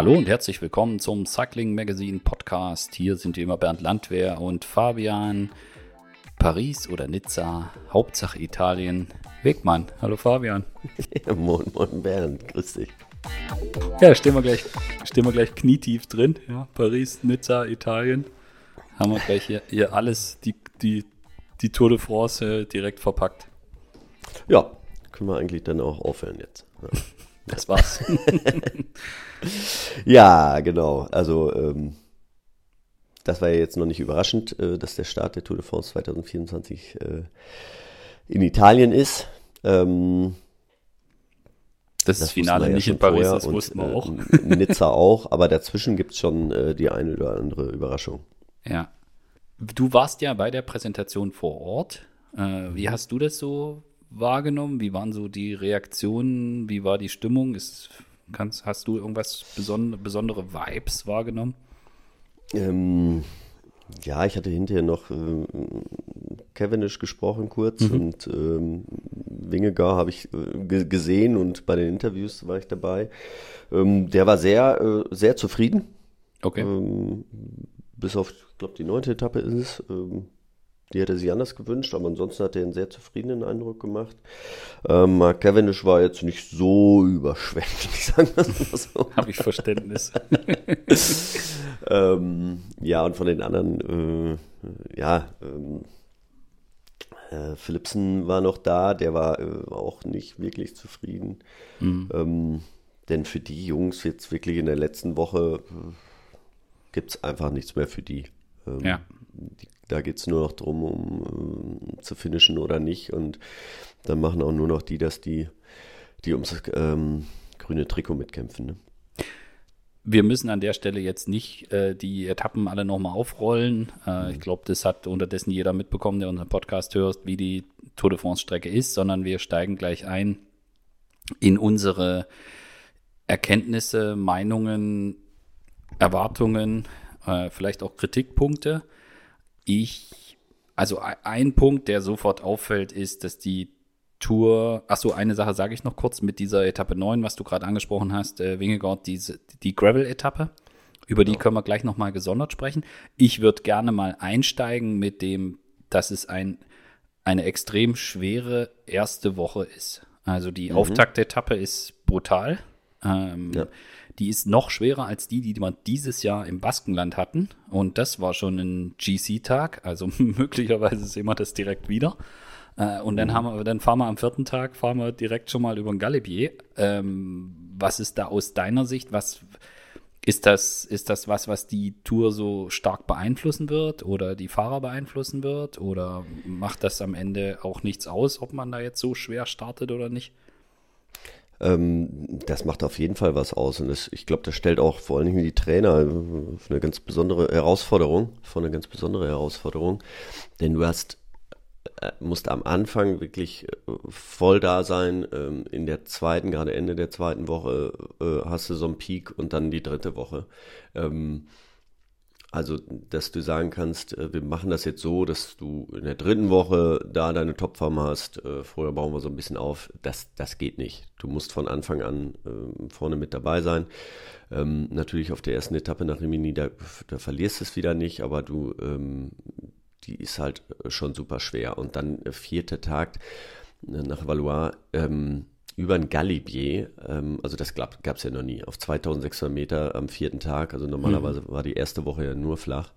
Hallo und herzlich willkommen zum Cycling Magazine Podcast. Hier sind wie immer Bernd Landwehr und Fabian. Paris oder Nizza, Hauptsache Italien. Wegmann. Hallo Fabian. Moin, moin Bernd, grüß dich. Ja, stehen wir gleich, stehen wir gleich knietief drin. Ja, Paris, Nizza, Italien. Haben wir gleich hier, hier alles, die, die, die Tour de France äh, direkt verpackt. Ja, können wir eigentlich dann auch aufhören jetzt. Ja. Das war's. ja, genau. Also, ähm, das war ja jetzt noch nicht überraschend, äh, dass der Start der Tour de France 2024 äh, in Italien ist. Ähm, das, das Finale ja nicht in Paris, das und, wussten wir auch. Äh, Nizza auch, aber dazwischen gibt es schon äh, die eine oder andere Überraschung. Ja. Du warst ja bei der Präsentation vor Ort. Äh, wie hast du das so wahrgenommen? Wie waren so die Reaktionen? Wie war die Stimmung? Ist, kannst, hast du irgendwas besondere, besondere Vibes wahrgenommen? Ähm, ja, ich hatte hinterher noch äh, Cavendish gesprochen kurz mhm. und ähm, Wingegar habe ich äh, gesehen und bei den Interviews war ich dabei. Ähm, der war sehr, äh, sehr zufrieden. Okay. Ähm, bis auf, ich glaube, die neunte Etappe ist es. Ähm, die hätte sich anders gewünscht, aber ansonsten hat er einen sehr zufriedenen Eindruck gemacht. Ähm, Mark Cavendish war jetzt nicht so überschwänglich, sagen wir mal so. Habe ich Verständnis. ähm, ja, und von den anderen, äh, ja, ähm, äh, Philipsen war noch da, der war äh, auch nicht wirklich zufrieden. Mhm. Ähm, denn für die Jungs jetzt wirklich in der letzten Woche äh, gibt es einfach nichts mehr für die. Ähm, ja. Die da geht es nur noch darum, um äh, zu finishen oder nicht. Und dann machen auch nur noch die, dass die, die ums ähm, grüne Trikot mitkämpfen. Ne? Wir müssen an der Stelle jetzt nicht äh, die Etappen alle nochmal aufrollen. Äh, mhm. Ich glaube, das hat unterdessen jeder mitbekommen, der unseren Podcast hört, wie die Tour de France-Strecke ist, sondern wir steigen gleich ein in unsere Erkenntnisse, Meinungen, Erwartungen, äh, vielleicht auch Kritikpunkte. Ich, also ein Punkt, der sofort auffällt, ist, dass die Tour, achso, eine Sache sage ich noch kurz mit dieser Etappe 9, was du gerade angesprochen hast, äh, Wingegaard, diese, die Gravel-Etappe. Über die können wir gleich nochmal gesondert sprechen. Ich würde gerne mal einsteigen mit dem, dass es ein, eine extrem schwere erste Woche ist. Also die mhm. Auftaktetappe ist brutal. Ähm, ja die ist noch schwerer als die, die wir dieses Jahr im Baskenland hatten. Und das war schon ein GC-Tag. Also möglicherweise sehen wir das direkt wieder. Äh, und dann mhm. wir, dann fahren wir am vierten Tag, fahren wir direkt schon mal über den Galibier. Ähm, was ist da aus deiner Sicht? Was ist das, ist das was, was die Tour so stark beeinflussen wird oder die Fahrer beeinflussen wird? Oder macht das am Ende auch nichts aus, ob man da jetzt so schwer startet oder nicht? Ähm, das macht auf jeden Fall was aus. Und das, ich glaube, das stellt auch vor allen Dingen die Trainer für eine ganz besondere Herausforderung, vor eine ganz besondere Herausforderung. Denn du hast äh, musst am Anfang wirklich äh, voll da sein. Ähm, in der zweiten, gerade Ende der zweiten Woche, äh, hast du so einen Peak und dann die dritte Woche. Ähm, also, dass du sagen kannst, äh, wir machen das jetzt so, dass du in der dritten Woche da deine Topform hast. Äh, vorher bauen wir so ein bisschen auf. Das, das geht nicht. Du musst von Anfang an äh, vorne mit dabei sein. Ähm, natürlich auf der ersten Etappe nach Rimini, da, da verlierst du es wieder nicht, aber du, ähm, die ist halt schon super schwer. Und dann vierter Tag nach Valois, ähm, über ein Galibier, ähm, also das gab es ja noch nie, auf 2600 Meter am vierten Tag. Also normalerweise mhm. war die erste Woche ja nur flach.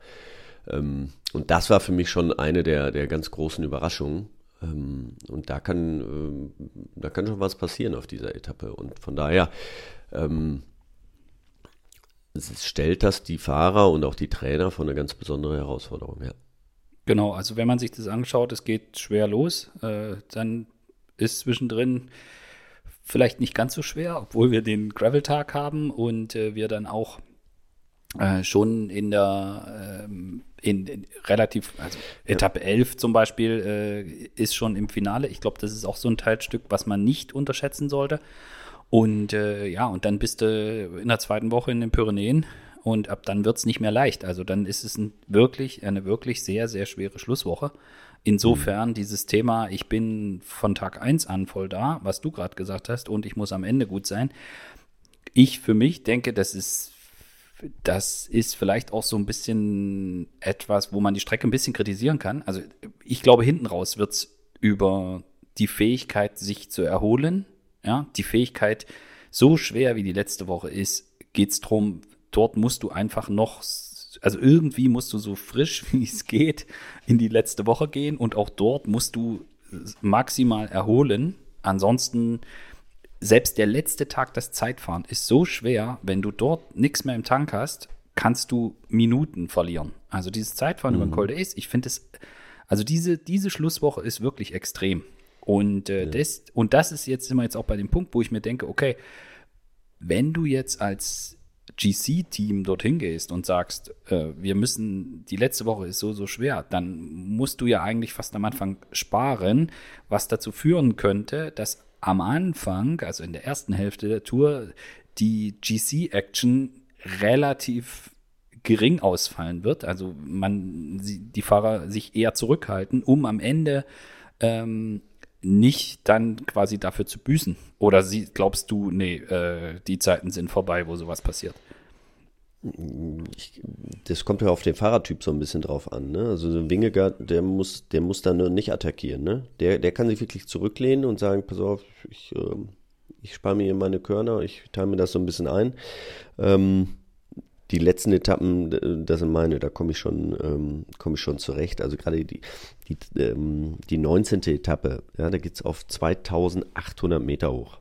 Ähm, und das war für mich schon eine der, der ganz großen Überraschungen. Ähm, und da kann, ähm, da kann schon was passieren auf dieser Etappe. Und von daher ähm, stellt das die Fahrer und auch die Trainer vor eine ganz besondere Herausforderung, ja. Genau, also wenn man sich das anschaut, es geht schwer los, äh, dann ist zwischendrin vielleicht nicht ganz so schwer, obwohl wir den Gravel-Tag haben und äh, wir dann auch äh, schon in der ähm, in, in, relativ, also Etappe 11 zum Beispiel äh, ist schon im Finale. Ich glaube, das ist auch so ein Teilstück, was man nicht unterschätzen sollte. Und äh, ja, und dann bist du in der zweiten Woche in den Pyrenäen und ab dann wird es nicht mehr leicht. Also dann ist es ein wirklich, eine wirklich sehr, sehr schwere Schlusswoche. Insofern mhm. dieses Thema, ich bin von Tag 1 an voll da, was du gerade gesagt hast, und ich muss am Ende gut sein, ich für mich denke, das ist, das ist vielleicht auch so ein bisschen etwas, wo man die Strecke ein bisschen kritisieren kann. Also ich glaube, hinten raus wird es über die Fähigkeit, sich zu erholen, ja, die Fähigkeit, so schwer wie die letzte Woche ist, geht es darum, dort musst du einfach noch, also irgendwie musst du so frisch, wie es geht, in die letzte Woche gehen und auch dort musst du maximal erholen. Ansonsten, selbst der letzte Tag das Zeitfahren ist so schwer, wenn du dort nichts mehr im Tank hast, kannst du Minuten verlieren. Also dieses Zeitfahren mhm. über den Col d'Ace, ich finde es, also diese, diese Schlusswoche ist wirklich extrem. Und, äh, ja. das, und das ist jetzt immer jetzt auch bei dem Punkt, wo ich mir denke, okay, wenn du jetzt als GC-Team dorthin gehst und sagst, äh, wir müssen, die letzte Woche ist so, so schwer, dann musst du ja eigentlich fast am Anfang sparen, was dazu führen könnte, dass am Anfang, also in der ersten Hälfte der Tour, die GC-Action relativ gering ausfallen wird. Also man, die Fahrer sich eher zurückhalten, um am Ende ähm, nicht dann quasi dafür zu büßen? Oder sie, glaubst du, nee, äh, die Zeiten sind vorbei, wo sowas passiert? Ich, das kommt ja auf den Fahrertyp so ein bisschen drauf an. Ne? Also so ein Wingegaard, der muss, der muss dann nicht attackieren. Ne? Der, der kann sich wirklich zurücklehnen und sagen, pass auf, ich, äh, ich spare mir meine Körner, ich teile mir das so ein bisschen ein. Ähm, die letzten Etappen, das sind meine, da komme ich schon, ähm, komme ich schon zurecht. Also gerade die, die, ähm, die 19. Etappe, ja, da geht es auf 2800 Meter hoch.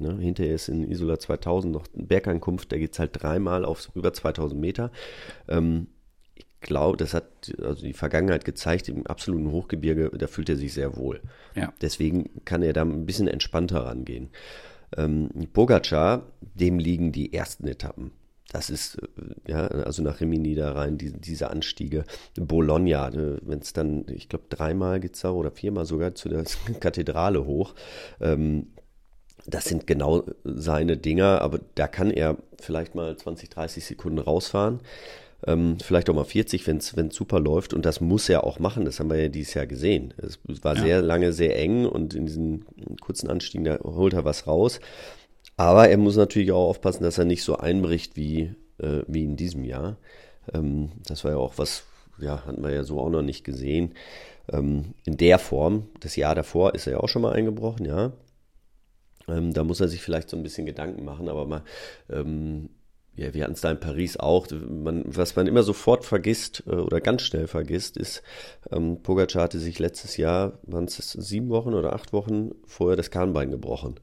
Ne? Hinterher ist in Isola 2000 noch eine Bergankunft, da geht es halt dreimal auf über 2000 Meter. Ähm, ich glaube, das hat also die Vergangenheit gezeigt, im absoluten Hochgebirge, da fühlt er sich sehr wohl. Ja. Deswegen kann er da ein bisschen entspannter rangehen. Ähm, Bogacar, dem liegen die ersten Etappen das ist, äh, ja, also nach Rimini da rein, die, diese Anstiege. Bologna, ne, wenn es dann, ich glaube, dreimal geht es da oder viermal sogar zu der Kathedrale hoch. Ähm, das sind genau seine Dinger, aber da kann er vielleicht mal 20, 30 Sekunden rausfahren. Ähm, vielleicht auch mal 40, wenn es super läuft. Und das muss er auch machen. Das haben wir ja dieses Jahr gesehen. Es war ja. sehr lange sehr eng und in diesen kurzen Anstiegen, da holt er was raus. Aber er muss natürlich auch aufpassen, dass er nicht so einbricht wie, äh, wie in diesem Jahr. Ähm, das war ja auch was, ja, hatten wir ja so auch noch nicht gesehen. Ähm, in der Form, das Jahr davor ist er ja auch schon mal eingebrochen, ja. Ähm, da muss er sich vielleicht so ein bisschen Gedanken machen, aber mal, ähm, ja, wir hatten es da in Paris auch. Man, was man immer sofort vergisst äh, oder ganz schnell vergisst, ist, ähm, Pogacar hatte sich letztes Jahr, waren es sieben Wochen oder acht Wochen vorher das Kahnbein gebrochen.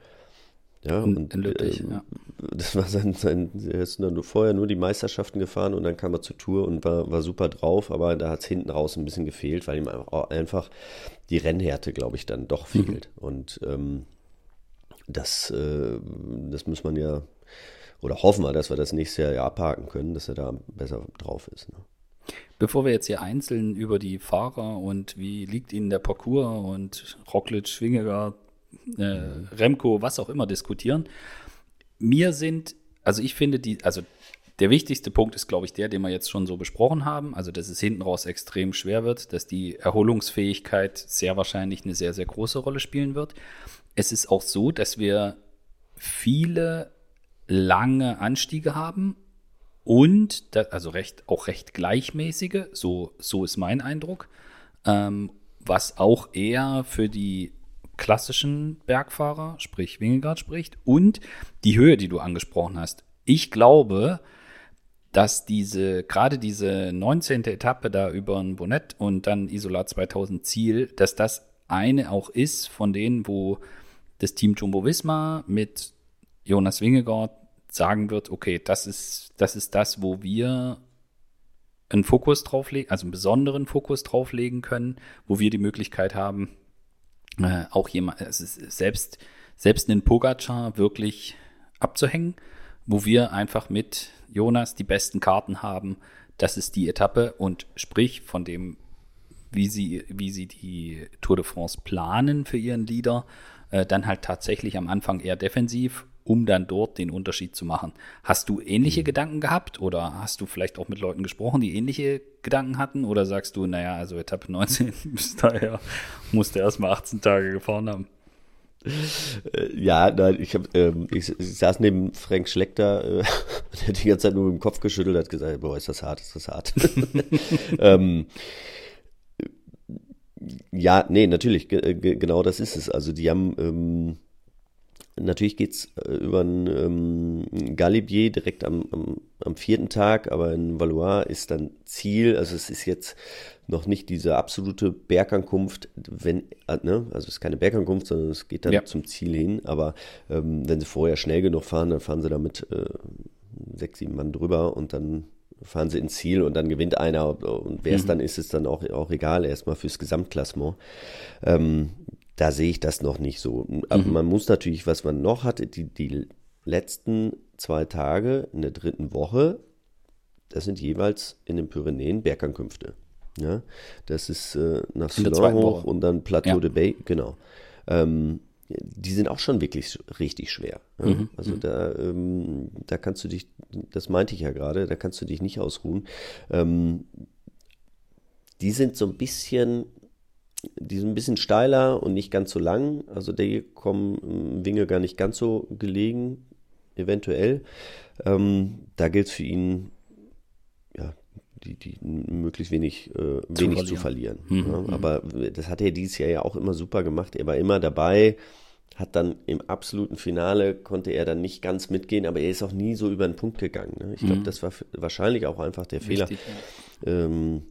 Ja, und in Lüttich, äh, ja. das war sein, sein, er ist dann vorher nur die Meisterschaften gefahren und dann kam er zur Tour und war, war super drauf, aber da hat es hinten raus ein bisschen gefehlt, weil ihm einfach die Rennhärte, glaube ich, dann doch mhm. fehlt. Mhm. Und ähm, das, äh, das muss man ja, oder hoffen wir, dass wir das nächste Jahr ja abhaken können, dass er da besser drauf ist. Ne? Bevor wir jetzt hier einzeln über die Fahrer und wie liegt ihnen der Parcours und Roglic, Schwingegaard, äh, Remco, was auch immer diskutieren. Mir sind, also ich finde die, also der wichtigste Punkt ist, glaube ich, der, den wir jetzt schon so besprochen haben. Also, dass es hinten raus extrem schwer wird, dass die Erholungsfähigkeit sehr wahrscheinlich eine sehr, sehr große Rolle spielen wird. Es ist auch so, dass wir viele lange Anstiege haben und, das, also recht, auch recht gleichmäßige, so, so ist mein Eindruck, ähm, was auch eher für die klassischen Bergfahrer, sprich Wingegaard spricht, und die Höhe, die du angesprochen hast. Ich glaube, dass diese, gerade diese 19. Etappe da über ein Bonnet und dann Isolat 2000 Ziel, dass das eine auch ist von denen, wo das Team Jumbo Visma mit Jonas Wingegaard sagen wird, okay, das ist, das ist das, wo wir einen Fokus drauflegen, also einen besonderen Fokus drauflegen können, wo wir die Möglichkeit haben, äh, auch jemand, selbst, selbst einen Pogacar wirklich abzuhängen, wo wir einfach mit Jonas die besten Karten haben. Das ist die Etappe und sprich von dem, wie sie, wie sie die Tour de France planen für ihren Leader, äh, dann halt tatsächlich am Anfang eher defensiv um dann dort den Unterschied zu machen. Hast du ähnliche mhm. Gedanken gehabt oder hast du vielleicht auch mit Leuten gesprochen, die ähnliche Gedanken hatten? Oder sagst du, naja, also Etappe 19 bis daher musste erstmal 18 Tage gefahren haben? Äh, ja, nein, ich, hab, ähm, ich, ich saß neben Frank Schlechter, äh, der die ganze Zeit nur mit dem Kopf geschüttelt hat, gesagt, boah, ist das hart, ist das hart. ähm, ja, nee, natürlich, genau das ist es. Also die haben, ähm, natürlich geht's äh, über ein ähm, Galibier direkt am, am, am vierten Tag, aber in Valois ist dann Ziel, also es ist jetzt noch nicht diese absolute Bergankunft, wenn, äh, ne, also es ist keine Bergankunft, sondern es geht dann ja. zum Ziel hin, aber ähm, wenn sie vorher schnell genug fahren, dann fahren sie damit äh, sechs, sieben Mann drüber und dann fahren sie ins Ziel und dann gewinnt einer und wer es mhm. dann ist, ist dann auch, auch egal, erstmal fürs Gesamtklassement. Ähm, da sehe ich das noch nicht so. Aber mhm. man muss natürlich, was man noch hatte, die, die letzten zwei Tage in der dritten Woche, das sind jeweils in den Pyrenäen Bergankünfte. Ja, das ist äh, nach Ceylon hoch und dann Plateau ja. de Bay, genau. Ähm, die sind auch schon wirklich richtig schwer. Ja? Mhm. Also mhm. da, ähm, da kannst du dich, das meinte ich ja gerade, da kannst du dich nicht ausruhen. Ähm, die sind so ein bisschen, die sind ein bisschen steiler und nicht ganz so lang. Also der kommen Winge gar nicht ganz so gelegen, eventuell. Ähm, da gilt es für ihn, ja, die, die möglichst wenig, äh, wenig verlieren. zu verlieren. Mhm. Ja, mhm. aber das hat er dieses Jahr ja auch immer super gemacht. Er war immer dabei, hat dann im absoluten Finale, konnte er dann nicht ganz mitgehen, aber er ist auch nie so über den Punkt gegangen. Ne? Ich glaube, mhm. das war wahrscheinlich auch einfach der Richtig, Fehler. Ja. Ähm,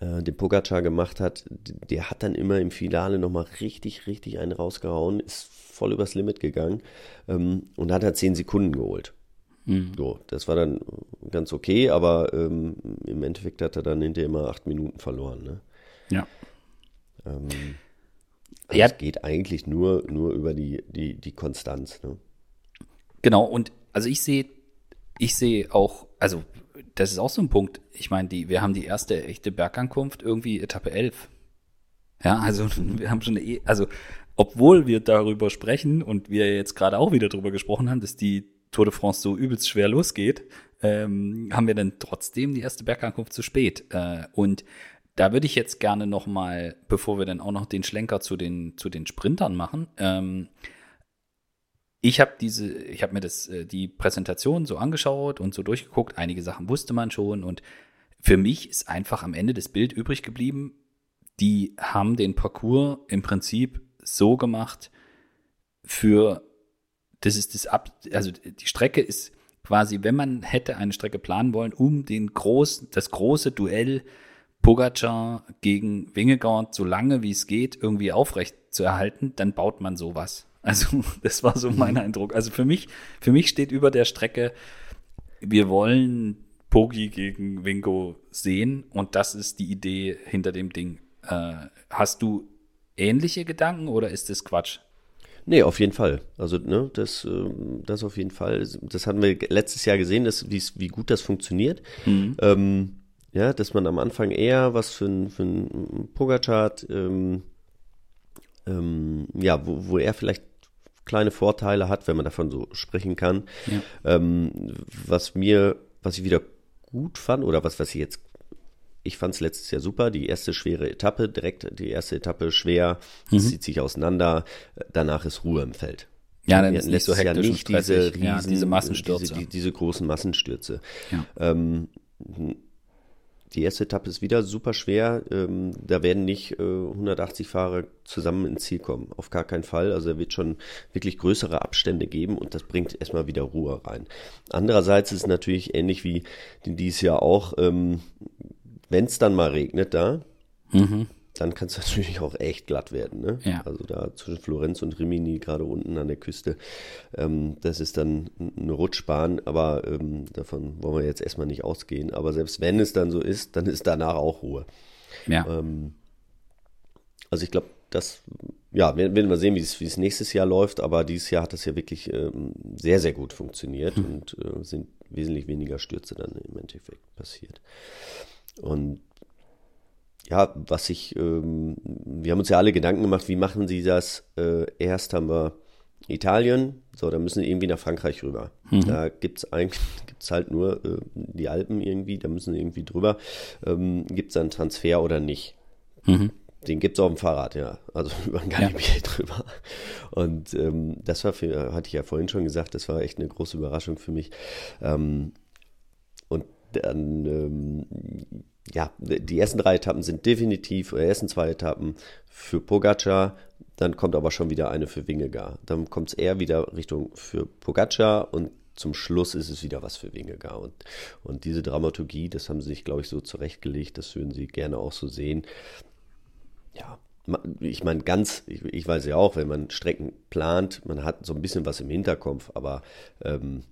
äh, den Pogacar gemacht hat, der hat dann immer im Finale nochmal richtig, richtig einen rausgehauen, ist voll übers Limit gegangen ähm, und hat er zehn Sekunden geholt. Mhm. So, das war dann ganz okay, aber ähm, im Endeffekt hat er dann hinterher immer acht Minuten verloren. Ne? Ja. Ähm, also ja. Es geht eigentlich nur, nur über die, die, die Konstanz. Ne? Genau, und also ich sehe, ich sehe auch, also das ist auch so ein Punkt. Ich meine, die, wir haben die erste echte Bergankunft irgendwie Etappe 11. Ja, also wir haben schon, eine, also obwohl wir darüber sprechen und wir jetzt gerade auch wieder darüber gesprochen haben, dass die Tour de France so übelst schwer losgeht, ähm, haben wir dann trotzdem die erste Bergankunft zu spät. Äh, und da würde ich jetzt gerne noch mal, bevor wir dann auch noch den Schlenker zu den zu den Sprintern machen, ähm, ich habe diese, ich habe mir das äh, die Präsentation so angeschaut und so durchgeguckt. Einige Sachen wusste man schon und für mich ist einfach am Ende das Bild übrig geblieben. Die haben den Parcours im Prinzip so gemacht für das ist das ab, also die Strecke ist quasi, wenn man hätte eine Strecke planen wollen, um den großen, das große Duell Pogacar gegen Wingegaard so lange wie es geht irgendwie aufrecht zu erhalten, dann baut man sowas. Also das war so mein Eindruck. Also für mich, für mich steht über der Strecke, wir wollen Pogi gegen Wingo sehen und das ist die Idee hinter dem Ding. Äh, hast du ähnliche Gedanken oder ist das Quatsch? Nee, auf jeden Fall. Also, ne, das, ähm, das auf jeden Fall. Das hatten wir letztes Jahr gesehen, dass, wie gut das funktioniert. Mhm. Ähm, ja, dass man am Anfang eher was für ein, für ein Pogacar hat, ähm, ähm, ja, wo, wo er vielleicht kleine Vorteile hat, wenn man davon so sprechen kann. Ja. Ähm, was mir, was ich wieder gut fand, oder was, was ich jetzt ich fand es letztes Jahr super. Die erste schwere Etappe, direkt die erste Etappe schwer, mhm. zieht sich auseinander. Danach ist Ruhe im Feld. Ja, dann ist nicht so hektisch ja nicht diese, riesen, ja, diese Massenstürze. Diese, die, diese großen Massenstürze. Ja. Ähm, die erste Etappe ist wieder super schwer. Ähm, da werden nicht äh, 180 Fahrer zusammen ins Ziel kommen. Auf gar keinen Fall. Also er wird schon wirklich größere Abstände geben und das bringt erstmal wieder Ruhe rein. Andererseits ist natürlich ähnlich wie dieses Jahr auch. Ähm, wenn es dann mal regnet da, mhm. Dann kann es natürlich auch echt glatt werden. Ne? Ja. Also da zwischen Florenz und Rimini, gerade unten an der Küste, ähm, das ist dann eine Rutschbahn, aber ähm, davon wollen wir jetzt erstmal nicht ausgehen. Aber selbst wenn es dann so ist, dann ist danach auch Ruhe. Ja. Ähm, also ich glaube, das, ja, wir werden mal sehen, wie es nächstes Jahr läuft, aber dieses Jahr hat das ja wirklich ähm, sehr, sehr gut funktioniert hm. und äh, sind wesentlich weniger Stürze dann im Endeffekt passiert. Und ja, was ich, ähm, wir haben uns ja alle Gedanken gemacht, wie machen sie das? Äh, erst haben wir Italien, so, da müssen sie irgendwie nach Frankreich rüber. Mhm. Da gibt es eigentlich gibt's halt nur äh, die Alpen irgendwie, da müssen sie irgendwie drüber. Ähm, gibt es einen Transfer oder nicht? Mhm. Den gibt es auf dem Fahrrad, ja. Also über ein Galibier ja. drüber. Und ähm, das war für, hatte ich ja vorhin schon gesagt, das war echt eine große Überraschung für mich. Ähm, und dann, ähm, ja, die ersten drei Etappen sind definitiv, oder die ersten zwei Etappen für Pogacar, dann kommt aber schon wieder eine für Wingegar. Dann kommt es eher wieder Richtung für Pogacar und zum Schluss ist es wieder was für Wingegar. Und, und diese Dramaturgie, das haben sie sich, glaube ich, so zurechtgelegt, das würden sie gerne auch so sehen. Ja, ich meine, ganz, ich, ich, weiß ja auch, wenn man Strecken plant, man hat so ein bisschen was im Hinterkopf, aber ähm,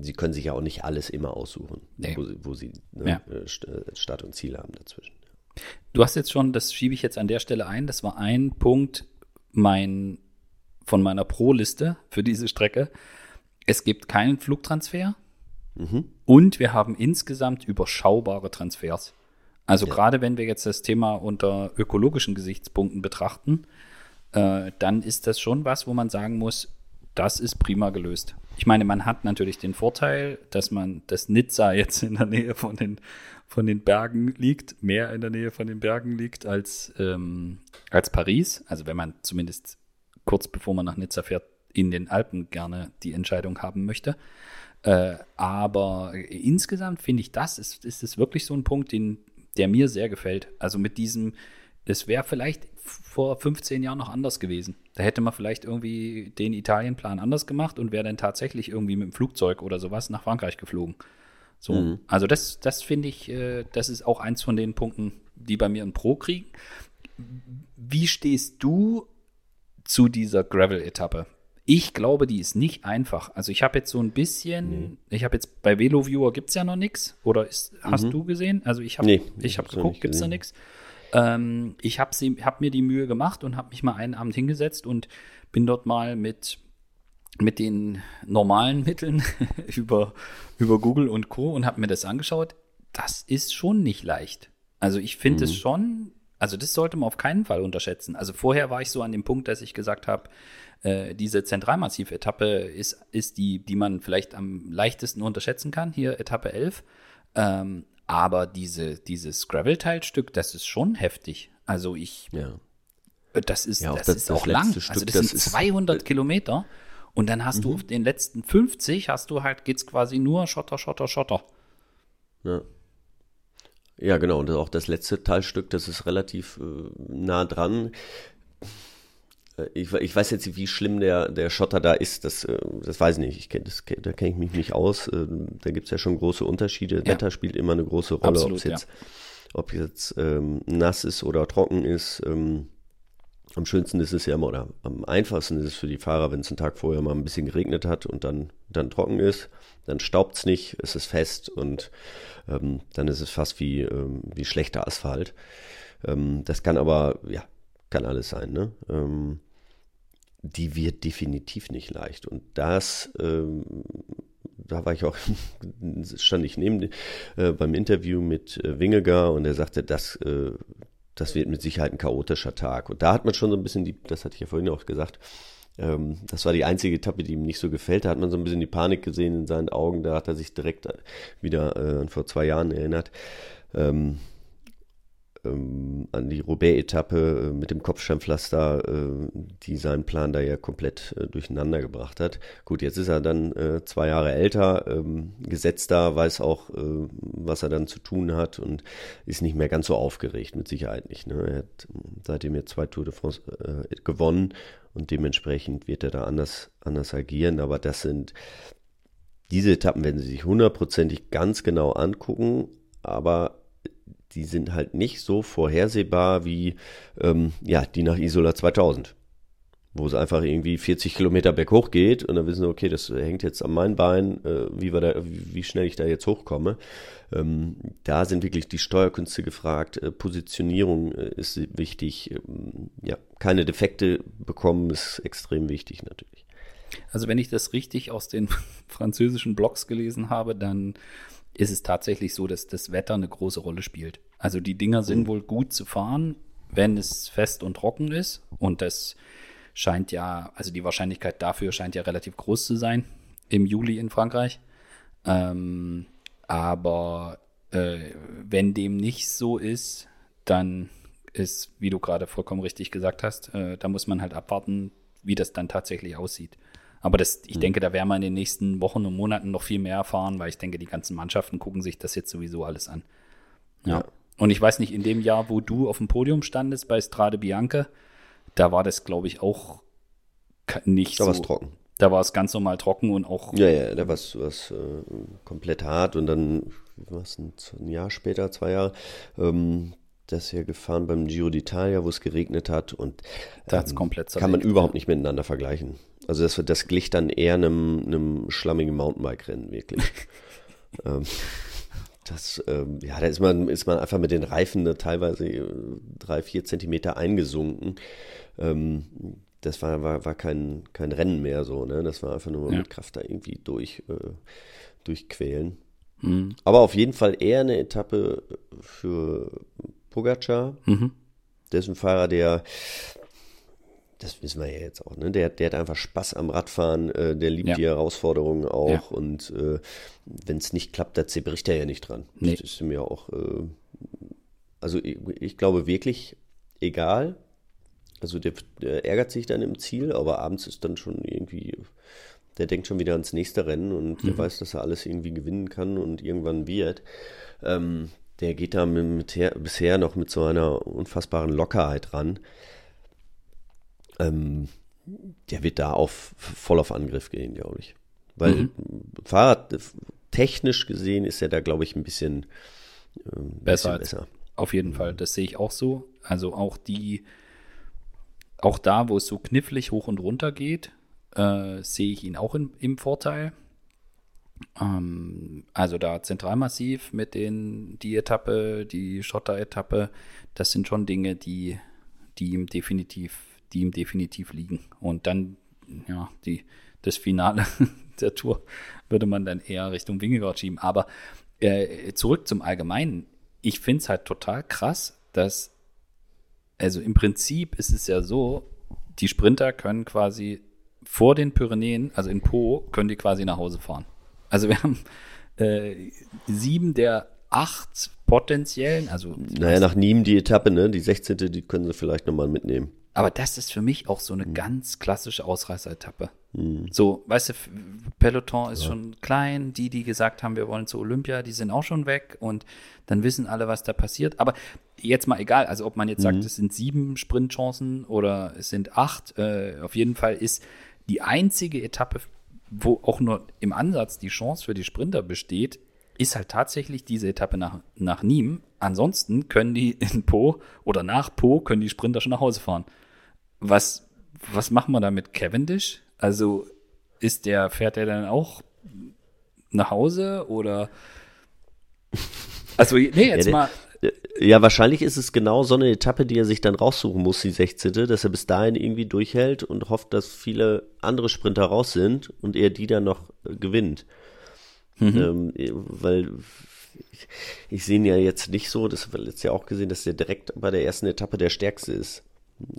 sie können sich ja auch nicht alles immer aussuchen, nee. wo, wo, sie ne, ja. Äh, äh, Start und Ziel haben dazwischen. Du hast jetzt schon, das schiebe ich jetzt an der Stelle ein, das war ein Punkt mein, von meiner Pro-Liste für diese Strecke. Es gibt keinen Flugtransfer mhm. und wir haben insgesamt überschaubare Transfers. Also ja. gerade wenn wir jetzt das Thema unter ökologischen Gesichtspunkten betrachten, äh, dann ist das schon was, wo man sagen muss, das ist prima gelöst. Ich meine, man hat natürlich den Vorteil, dass man das Nizza jetzt in der Nähe von den, von den Bergen liegt, mehr in der Nähe von den Bergen liegt als, ähm, als Paris. Also wenn man zumindest kurz bevor man nach Nizza fährt, in den Alpen gerne die Entscheidung haben möchte. Äh, aber insgesamt finde ich, das ist, ist es wirklich so ein Punkt, den, der mir sehr gefällt. Also mit diesem, es wäre vielleicht vor 15 Jahren noch anders gewesen. Da hätte man vielleicht irgendwie den Italienplan anders gemacht und wäre dann tatsächlich irgendwie mit dem Flugzeug oder sowas nach Frankreich geflogen. So, mhm. also das, das finde ich, äh, das ist auch eins von den Punkten, die bei mir ein Pro kriegen. Wie stehst du zu dieser Gravel-Etappe? Ich glaube, die ist nicht einfach. Also ich habe jetzt so ein bisschen, nee. ich habe jetzt bei VeloViewer gibt es ja noch nichts. Oder ist, hast mhm. du gesehen? Also ich habe nee, ich hab geguckt, gibt es da nichts. Ähm, ich habe hab mir die Mühe gemacht und habe mich mal einen Abend hingesetzt und bin dort mal mit, mit den normalen Mitteln über, über Google und Co. und habe mir das angeschaut. Das ist schon nicht leicht. Also ich finde es mhm. schon, also das sollte man auf keinen Fall unterschätzen. Also vorher war ich so an dem Punkt, dass ich gesagt habe, äh, diese Zentralmassiv-Etappe ist, ist die, die man vielleicht am leichtesten unterschätzen kann, hier Etappe 11. Ähm, aber diese, dieses Gravel-Teilstück, das ist schon heftig. Also ich, ja. das ist, ja, das, das, ist auch lang. Stück, also das, das sind 200 ist, Kilometer. Und dann hast mhm. du auf den letzten 50 hast du halt, geht's quasi nur Schotter, Schotter, Schotter. Ja. Ja, genau. Und auch das letzte Teilstück, das ist relativ äh, nah dran. Äh, ich, ich, weiß jetzt nicht, wie schlimm der, der Schotter da ist, das, äh, das weiß ich nicht. Ich kenn, das, da kenne ich mich nicht aus. Äh, da gibt es ja schon große Unterschiede. Ja. Wetter spielt immer eine große Rolle, ob es jetzt, ja. ob jetzt ähm, nass ist oder trocken ist. Ähm, am schönsten ist es ja immer, oder am einfachsten ist es für die Fahrer, wenn es einen Tag vorher mal ein bisschen geregnet hat und dann, dann trocken ist. Dann staubt es nicht, es ist fest und ähm, dann ist es fast wie, ähm, wie schlechter Asphalt. Ähm, das kann aber, ja, kann alles sein, ne? Ähm, die wird definitiv nicht leicht. Und das, ähm, da war ich auch, stand ich neben äh, beim Interview mit äh, Wingegar und er sagte, das, äh, das wird mit Sicherheit ein chaotischer Tag. Und da hat man schon so ein bisschen die, das hatte ich ja vorhin auch gesagt, ähm, das war die einzige Etappe, die ihm nicht so gefällt. Da hat man so ein bisschen die Panik gesehen in seinen Augen. Da hat er sich direkt wieder äh, vor zwei Jahren erinnert. Ähm, ähm, an die Roubaix-Etappe äh, mit dem Kopfsteinpflaster, äh, die seinen Plan da ja komplett äh, durcheinander gebracht hat. Gut, jetzt ist er dann äh, zwei Jahre älter, ähm, gesetzter, weiß auch, äh, was er dann zu tun hat und ist nicht mehr ganz so aufgeregt, mit Sicherheit nicht. Ne? Er hat seitdem jetzt zwei Tour de France äh, gewonnen und dementsprechend wird er da anders, anders agieren, aber das sind diese Etappen werden Sie sich hundertprozentig ganz genau angucken, aber die sind halt nicht so vorhersehbar wie ähm, ja, die nach Isola 2000 wo es einfach irgendwie 40 Kilometer berghoch geht und dann wissen wir, okay, das hängt jetzt an meinem Bein, äh, wie, wir da, wie, schnell ich da jetzt hochkomme. Ähm, da sind wirklich die Steuerkünste gefragt, äh, Positionierung äh, ist wichtig, ähm, ja, keine Defekte bekommen ist extrem wichtig natürlich. Also wenn ich das richtig aus den französischen Blogs gelesen habe, dann ist es tatsächlich so, dass das Wetter eine große Rolle spielt. Also die Dinger sind mhm. wohl gut zu fahren, wenn es fest und trocken ist. Und das scheint ja, also die Wahrscheinlichkeit dafür scheint ja relativ groß zu sein im Juli in Frankreich. Ähm, aber äh, wenn dem nicht so ist, dann ist, wie du gerade vollkommen richtig gesagt hast, äh, da muss man halt abwarten, wie das dann tatsächlich aussieht. Aber das, ich mhm. denke, da werden wir in den nächsten Wochen und Monaten noch viel mehr erfahren, weil ich denke, die ganzen Mannschaften gucken sich das jetzt sowieso alles an. Ja. ja. Und ich weiß nicht, in dem Jahr, wo du auf dem Podium standest bei Strade Bianca, da war das, glaube ich, auch nicht da so. Da war es trocken. Da war es ganz normal trocken und auch. Ja, ja, da war es äh, komplett hart und dann, was ein, ein Jahr später, zwei Jahre, ähm, das hier gefahren beim Giro d'Italia, wo es geregnet hat und ähm, komplett kann man überhaupt nicht miteinander vergleichen. Also das, das glich dann eher einem, einem schlammigen Mountainbike-Rennen, wirklich. ähm, das, ähm, ja, da ist man, ist man einfach mit den Reifen ne, teilweise äh, drei, vier Zentimeter eingesunken. Ähm, das war, war, war kein, kein Rennen mehr so, ne? Das war einfach nur ja. mit Kraft da irgendwie durch, äh, durchquälen. Mhm. Aber auf jeden Fall eher eine Etappe für Pogacar. Mhm. Der ist ein Fahrer, der das wissen wir ja jetzt auch, ne? Der, der hat einfach Spaß am Radfahren, äh, der liebt ja. die Herausforderungen auch ja. und äh, wenn es nicht klappt, da zerbricht er ja nicht dran. Nee. Das ist mir auch, äh, also ich, ich, glaube wirklich egal. Also der, der, ärgert sich dann im Ziel, aber abends ist dann schon irgendwie, der denkt schon wieder ans nächste Rennen und mhm. der weiß, dass er alles irgendwie gewinnen kann und irgendwann wird. Ähm, der geht da mit, mit bisher noch mit so einer unfassbaren Lockerheit ran ähm, der wird da auf, voll auf Angriff gehen, glaube ich. Weil mhm. Fahrrad technisch gesehen ist er da, glaube ich, ein bisschen, ähm, besser, bisschen besser. Auf jeden Fall, das sehe ich auch so. Also auch die, auch da, wo es so knifflig hoch und runter geht, äh, sehe ich ihn auch in, im Vorteil. Ähm, also da Zentralmassiv mit den, die Etappe, die Schotter-Etappe, das sind schon Dinge, die, die ihm definitiv die ihm definitiv liegen. Und dann, ja, die, das Finale der Tour würde man dann eher Richtung Wingegaard schieben. Aber äh, zurück zum Allgemeinen. Ich finde es halt total krass, dass, also im Prinzip ist es ja so, die Sprinter können quasi vor den Pyrenäen, also in Po, können die quasi nach Hause fahren. Also wir haben äh, sieben der acht potenziellen, also. Naja, nach Nîmes die Etappe, ne? Die 16. die können sie vielleicht nochmal mitnehmen. Aber das ist für mich auch so eine mhm. ganz klassische Ausreißeretappe. Mhm. So, weißt du, Peloton ist ja. schon klein, die, die gesagt haben, wir wollen zu Olympia, die sind auch schon weg und dann wissen alle, was da passiert. Aber jetzt mal egal, also ob man jetzt sagt, mhm. es sind sieben Sprintchancen oder es sind acht, äh, auf jeden Fall ist die einzige Etappe, wo auch nur im Ansatz die Chance für die Sprinter besteht, ist halt tatsächlich diese Etappe nach, nach Nîmes. Ansonsten können die in Po oder nach Po können die Sprinter schon nach Hause fahren was, was machen wir da mit Cavendish? Also ist der, fährt er dann auch nach Hause oder? Also, nee, jetzt ja, mal. Ja, wahrscheinlich ist es genau so eine Etappe, die er sich dann raussuchen muss, die 16., dass er bis dahin irgendwie durchhält und hofft, dass viele andere Sprinter raus sind und er die dann noch äh, gewinnt. Mhm. Ähm, weil ich, ich sehe ihn ja jetzt nicht so, das haben wir letztes Jahr auch gesehen, dass er direkt bei der ersten Etappe der Stärkste ist.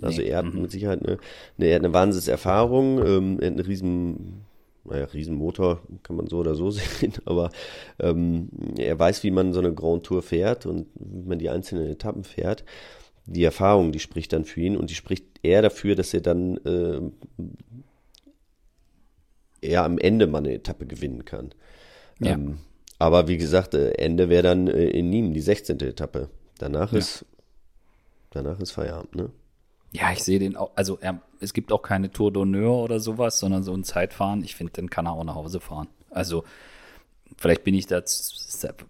Also nee. er hat mhm. mit Sicherheit eine, eine, er hat eine Wahnsinnserfahrung, ähm, er hat einen riesen, naja, Riesenmotor, kann man so oder so sehen, aber ähm, er weiß, wie man so eine Grand Tour fährt und wie man die einzelnen Etappen fährt. Die Erfahrung, die spricht dann für ihn und die spricht eher dafür, dass er dann äh, eher am Ende mal eine Etappe gewinnen kann. Ja. Ähm, aber wie gesagt, äh, Ende wäre dann äh, in Nîmes die 16. Etappe. Danach ja. ist danach ist Feierabend, ne? Ja, ich sehe den auch, also er, es gibt auch keine Tour d'honneur oder sowas, sondern so ein Zeitfahren. Ich finde, dann kann er auch nach Hause fahren. Also vielleicht bin ich da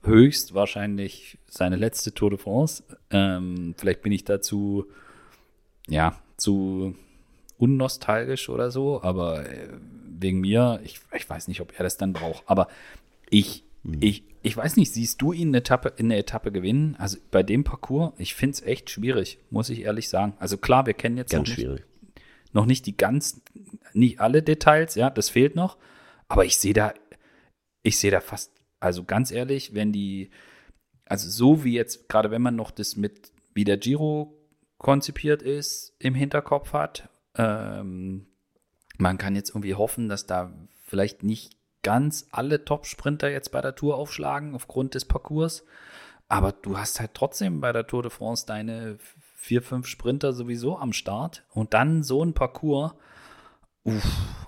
höchst wahrscheinlich seine letzte Tour de France. Ähm, vielleicht bin ich dazu, ja, zu unnostalgisch oder so, aber äh, wegen mir, ich, ich weiß nicht, ob er das dann braucht. Aber ich, mhm. ich, ich weiß nicht, siehst du ihn eine Etappe, in der Etappe gewinnen? Also bei dem Parcours, ich finde es echt schwierig, muss ich ehrlich sagen. Also klar, wir kennen jetzt ganz noch, schwierig. Nicht, noch nicht die ganz, nicht alle Details, ja, das fehlt noch. Aber ich sehe da, ich sehe da fast, also ganz ehrlich, wenn die, also so wie jetzt, gerade wenn man noch das mit, wie der Giro konzipiert ist, im Hinterkopf hat, ähm, man kann jetzt irgendwie hoffen, dass da vielleicht nicht ganz alle Top-Sprinter jetzt bei der Tour aufschlagen aufgrund des Parcours. Aber du hast halt trotzdem bei der Tour de France deine vier, fünf Sprinter sowieso am Start und dann so ein Parcours, uff,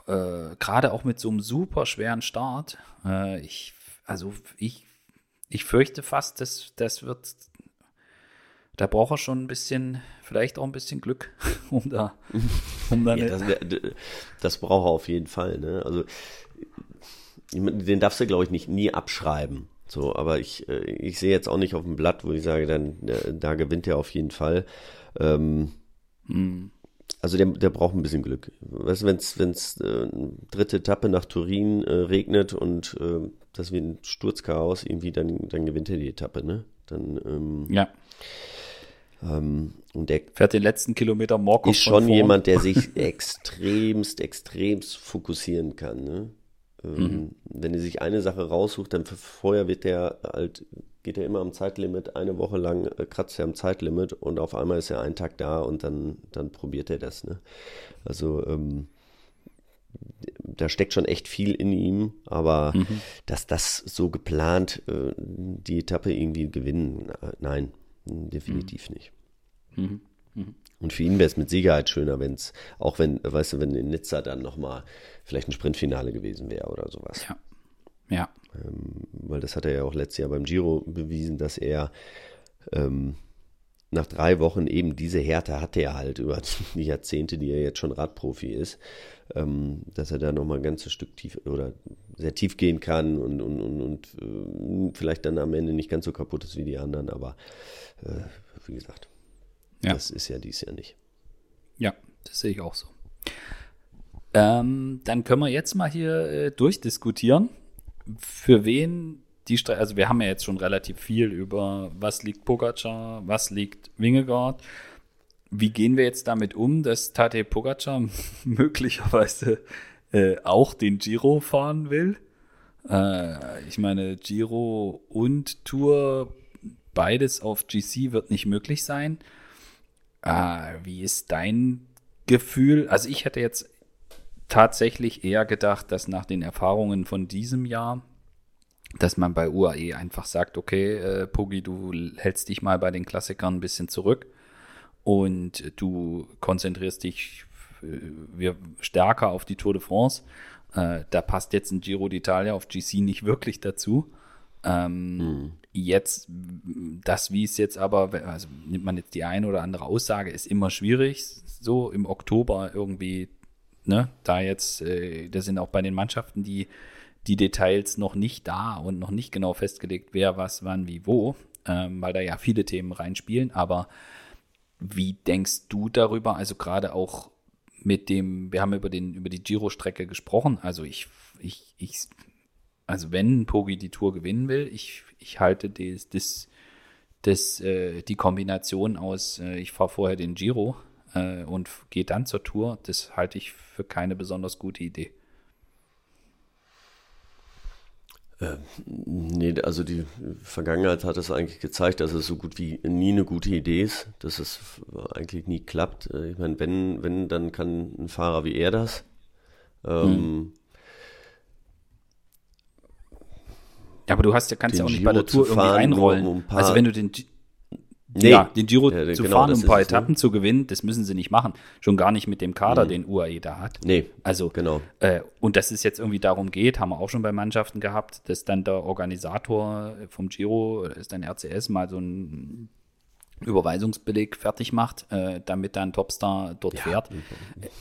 äh, gerade auch mit so einem super schweren Start. Äh, ich, also ich, ich fürchte fast, dass das wird, da braucht er schon ein bisschen, vielleicht auch ein bisschen Glück, um da, um da ja, das, das braucht er auf jeden Fall. Ne? Also den darfst du, glaube ich, nicht nie abschreiben. So, aber ich, äh, ich sehe jetzt auch nicht auf dem Blatt, wo ich sage, dann äh, da gewinnt er auf jeden Fall. Ähm, hm. Also der, der braucht ein bisschen Glück. Weißt du, wenn es wenn's, äh, dritte Etappe nach Turin äh, regnet und äh, das wie ein Sturzchaos irgendwie, dann, dann gewinnt er die Etappe, ne? Dann ähm, ja. Ähm, und der fährt den letzten Kilometer Morkov ist schon jemand, der sich extremst, extremst fokussieren kann. Ne? Ähm, mhm. Wenn er sich eine Sache raussucht, dann vorher wird der halt, geht er immer am Zeitlimit, eine Woche lang äh, kratzt er am Zeitlimit und auf einmal ist er einen Tag da und dann, dann probiert er das. Ne? Also ähm, da steckt schon echt viel in ihm, aber mhm. dass das so geplant äh, die Etappe irgendwie gewinnen, nein, definitiv mhm. nicht. Und für ihn wäre es mit Sicherheit schöner, wenn es, auch wenn, weißt du, wenn in Nizza dann nochmal vielleicht ein Sprintfinale gewesen wäre oder sowas. Ja. Ja. Ähm, weil das hat er ja auch letztes Jahr beim Giro bewiesen, dass er ähm, nach drei Wochen eben diese Härte hatte er halt über die Jahrzehnte, die er jetzt schon Radprofi ist, ähm, dass er da nochmal ein ganzes Stück tief oder sehr tief gehen kann und, und, und, und äh, vielleicht dann am Ende nicht ganz so kaputt ist wie die anderen, aber äh, wie gesagt, ja. Das ist ja dies Jahr nicht. Ja, das sehe ich auch so. Ähm, dann können wir jetzt mal hier äh, durchdiskutieren, für wen die Strecke, also wir haben ja jetzt schon relativ viel über, was liegt Pogacar, was liegt Wingegaard. Wie gehen wir jetzt damit um, dass Tadej Pogacar möglicherweise äh, auch den Giro fahren will? Äh, ich meine, Giro und Tour, beides auf GC wird nicht möglich sein. Ah, wie ist dein Gefühl? Also ich hätte jetzt tatsächlich eher gedacht, dass nach den Erfahrungen von diesem Jahr, dass man bei UAE einfach sagt, okay, äh, Pogi, du hältst dich mal bei den Klassikern ein bisschen zurück und du konzentrierst dich äh, wir stärker auf die Tour de France. Äh, da passt jetzt ein Giro d'Italia auf GC nicht wirklich dazu. Ähm, mhm. Jetzt, das, wie es jetzt aber, also nimmt man jetzt die eine oder andere Aussage, ist immer schwierig, so im Oktober irgendwie, ne, da jetzt, äh, da sind auch bei den Mannschaften die, die Details noch nicht da und noch nicht genau festgelegt, wer was, wann, wie, wo, ähm, weil da ja viele Themen reinspielen, aber wie denkst du darüber, also gerade auch mit dem, wir haben über den, über die Giro-Strecke gesprochen, also ich, ich, ich also wenn Pogi die Tour gewinnen will, ich, ich halte das, das, das, äh, die Kombination aus, äh, ich fahre vorher den Giro äh, und gehe dann zur Tour, das halte ich für keine besonders gute Idee. Äh, nee, also die Vergangenheit hat es eigentlich gezeigt, dass es so gut wie nie eine gute Idee ist, dass es eigentlich nie klappt. Äh, ich meine, wenn, wenn, dann kann ein Fahrer wie er das. Ähm, hm. Ja, aber du hast ja, kannst ja auch nicht Giro bei der Tour irgendwie einrollen. Um also wenn du den, nee, ja, den Giro ja, zu genau, fahren, um ein paar Etappen zu gewinnen, das müssen sie nicht machen. Schon gar nicht mit dem Kader, mhm. den UAE da hat. Nee, also, genau. Äh, und dass es jetzt irgendwie darum geht, haben wir auch schon bei Mannschaften gehabt, dass dann der Organisator vom Giro, ist ein RCS, mal so ein Überweisungsbeleg fertig macht, äh, damit dann Topstar dort ja, fährt.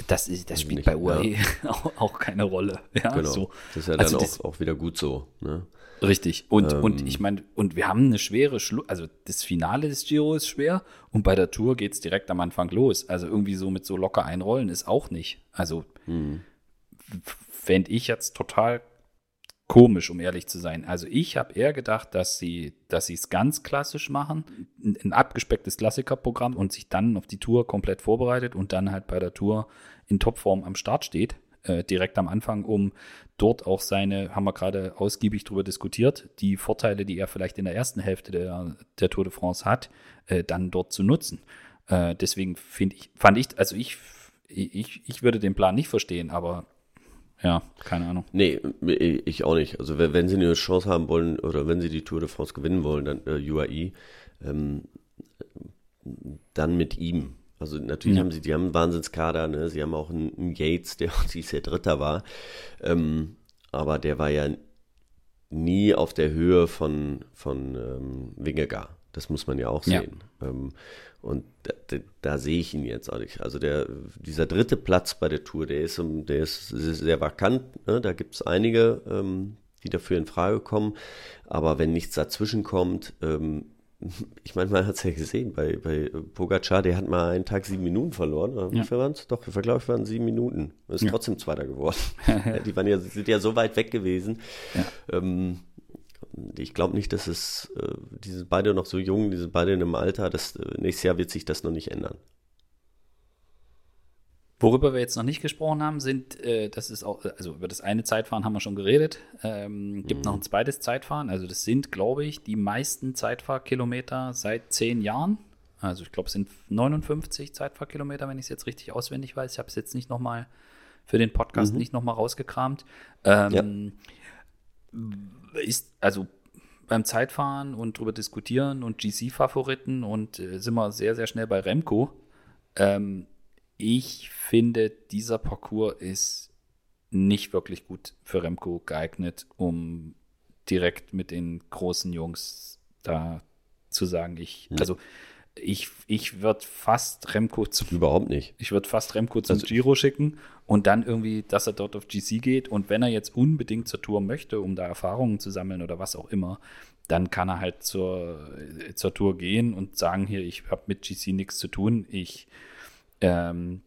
Das, ist, das spielt nicht, bei UAE ja. auch, auch, keine Rolle. Ja, genau. So. Das ist ja also dann auch, auch, wieder gut so. Ne? Richtig. Und, ähm, und ich meine, und wir haben eine schwere Schlu also das Finale des Giro ist schwer und bei der Tour geht es direkt am Anfang los. Also irgendwie so mit so locker einrollen ist auch nicht. Also hm. fände ich jetzt total komisch, um ehrlich zu sein. Also ich habe eher gedacht, dass sie, dass sie es ganz klassisch machen, ein, ein abgespecktes Klassikerprogramm und sich dann auf die Tour komplett vorbereitet und dann halt bei der Tour in Topform am Start steht. Äh, direkt am Anfang, um dort auch seine, haben wir gerade ausgiebig darüber diskutiert, die Vorteile, die er vielleicht in der ersten Hälfte der, der Tour de France hat, äh, dann dort zu nutzen. Äh, deswegen finde ich, fand ich, also ich, ich, ich würde den Plan nicht verstehen, aber ja, keine Ahnung. Nee, ich auch nicht. Also wenn sie eine Chance haben wollen oder wenn sie die Tour de France gewinnen wollen, dann äh, UAE, ähm, dann mit ihm. Also natürlich Ja. haben sie, die haben einen Wahnsinnskader, ne? Sie haben auch einen, einen Yates, der dieses Jahr Dritter war. Ähm, aber der war ja nie auf der Höhe von, von ähm, Wingegar. Das muss man ja auch Ja. sehen. Ähm, und da, da, da sehe ich ihn jetzt auch nicht. Also der, dieser dritte Platz bei der Tour, der ist, um- der ist sehr vakant. Ne? Da gibt es einige, ähm, die dafür in Frage kommen. Aber wenn nichts dazwischen kommt, ähm, ich meine, man hat es ja gesehen, bei, bei Pogacar, der hat mal einen Tag sieben Minuten verloren. Oder Wie Ja. viel waren es? Doch, ich glaube, es waren sieben Minuten. Ist Ja. trotzdem Zweiter geworden. Die waren ja, sind ja so weit weg gewesen. Ja. Ähm, ich glaube nicht, dass es, äh, die sind beide noch so jung, die sind beide in einem Alter, das, äh, nächstes Jahr wird sich das noch nicht ändern. Worüber wir jetzt noch nicht gesprochen haben, sind, äh, das ist auch, also über das eine Zeitfahren haben wir schon geredet. Ähm, gibt noch ein zweites Zeitfahren. Also das sind, glaube ich, die meisten Zeitfahrkilometer seit zehn Jahren. Also ich glaube, es sind 59 Zeitfahrkilometer, wenn ich es jetzt richtig auswendig weiß. Ich habe es jetzt nicht noch mal für den Podcast nicht noch mal rausgekramt. Ähm, Ist also beim Zeitfahren und drüber diskutieren und GC-Favoriten und äh, sind wir sehr, sehr schnell bei Remco. Ähm, ich finde, dieser Parcours ist nicht wirklich gut für Remco geeignet, um direkt mit den großen Jungs da zu sagen, ich, also ich, ich würde fast Remco zum Überhaupt nicht. ich würde fast Remco zum Also- Giro schicken und dann irgendwie, dass er dort auf GC geht. Und wenn er jetzt unbedingt zur Tour möchte, um da Erfahrungen zu sammeln oder was auch immer, dann kann er halt zur, zur Tour gehen und sagen, hier, ich habe mit GC nichts zu tun. Ich, ähm,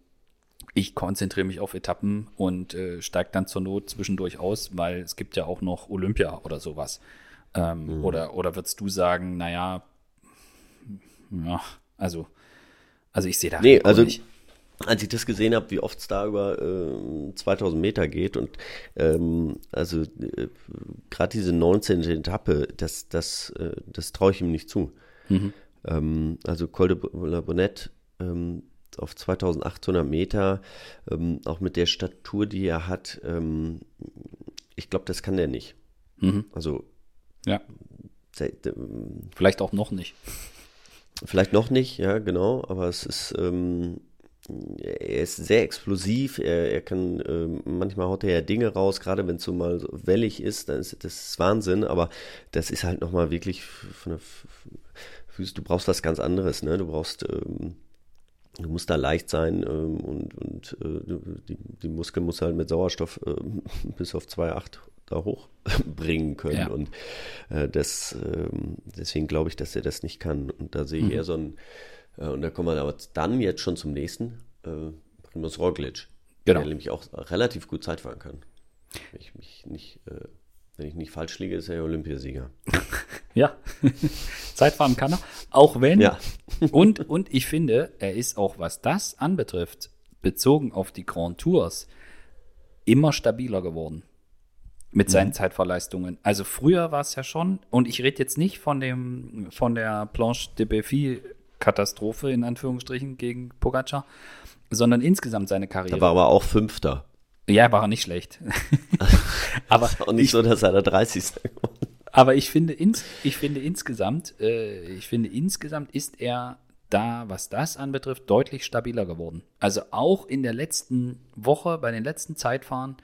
ich konzentriere mich auf Etappen und äh, steige dann zur Not zwischendurch aus, weil es gibt ja auch noch Olympia oder sowas. Ähm, oder, oder würdest du sagen, naja, ja, also, also ich sehe da Nee, also nicht. als ich das gesehen habe, wie oft es da über ähm, 2000 Meter geht und ähm, also äh, gerade diese 19. Etappe, das, das, äh, das traue ich ihm nicht zu. Mhm. Ähm, also Col de la Bonette ähm, auf 2800 Meter, ähm, auch mit der Statur, die er hat, ähm, ich glaube, das kann der nicht. Mhm. Also Ja, vielleicht auch noch nicht. Vielleicht noch nicht, ja, genau, aber es ist, ähm, er ist sehr explosiv, er, er kann, ähm, manchmal haut er ja Dinge raus, gerade wenn es so mal so wellig ist, dann ist das Wahnsinn, aber das ist halt nochmal wirklich von der du brauchst was ganz anderes, ne, du brauchst, ähm, du musst da leicht sein ähm, und, und äh, die, die Muskeln musst du halt mit Sauerstoff ähm, bis auf 2,8 da hochbringen können Ja. und äh, das, ähm, deswegen glaube ich, dass er das nicht kann. Und da sehe ich eher so ein, äh, und da kommen wir aber dann jetzt schon zum nächsten, äh, Primus Roglic, Genau. der nämlich auch relativ gut Zeit fahren kann. Ich mich nicht, äh, wenn ich nicht falsch liege, ist er ja Olympiasieger. Ja, Zeitfahren kann er. Auch wenn, Ja. und, und ich finde, er ist auch, was das anbetrifft, bezogen auf die Grand Tours, immer stabiler geworden mit seinen Zeitfahrleistungen. Also früher war es ja schon, und ich rede jetzt nicht von dem, von der Planche de Belfi Katastrophe in Anführungsstrichen gegen Pogacar, sondern insgesamt seine Karriere. Da war aber auch Fünfter. Ja, war er nicht schlecht. aber Auch nicht so, dass er der 30. geworden Aber ich finde, ins, ich finde insgesamt, äh, ich finde insgesamt ist er da, was das anbetrifft, deutlich stabiler geworden. Also auch in der letzten Woche, bei den letzten Zeitfahren,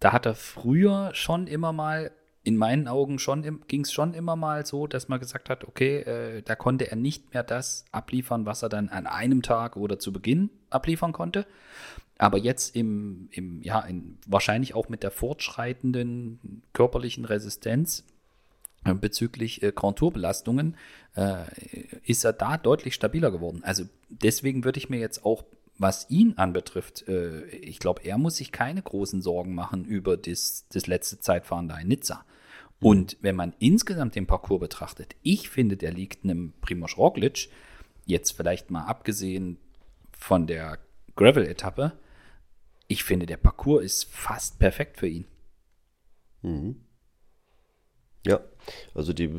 da hat er früher schon immer mal, in meinen Augen schon, ging es schon immer mal so, dass man gesagt hat, okay, äh, da konnte er nicht mehr das abliefern, was er dann an einem Tag oder zu Beginn abliefern konnte. Aber jetzt im, im ja, in, wahrscheinlich auch mit der fortschreitenden körperlichen Resistenz äh, bezüglich äh, Grand Tour-Belastungen äh, ist er da deutlich stabiler geworden. Also deswegen würde ich mir jetzt auch, was ihn anbetrifft, äh, ich glaube, er muss sich keine großen Sorgen machen über das, das letzte Zeitfahren da in Nizza. Und wenn man insgesamt den Parcours betrachtet, ich finde, der liegt einem Primoz Roglic, jetzt vielleicht mal abgesehen von der Gravel-Etappe, ich finde, der Parcours ist fast perfekt für ihn. Ja, also die,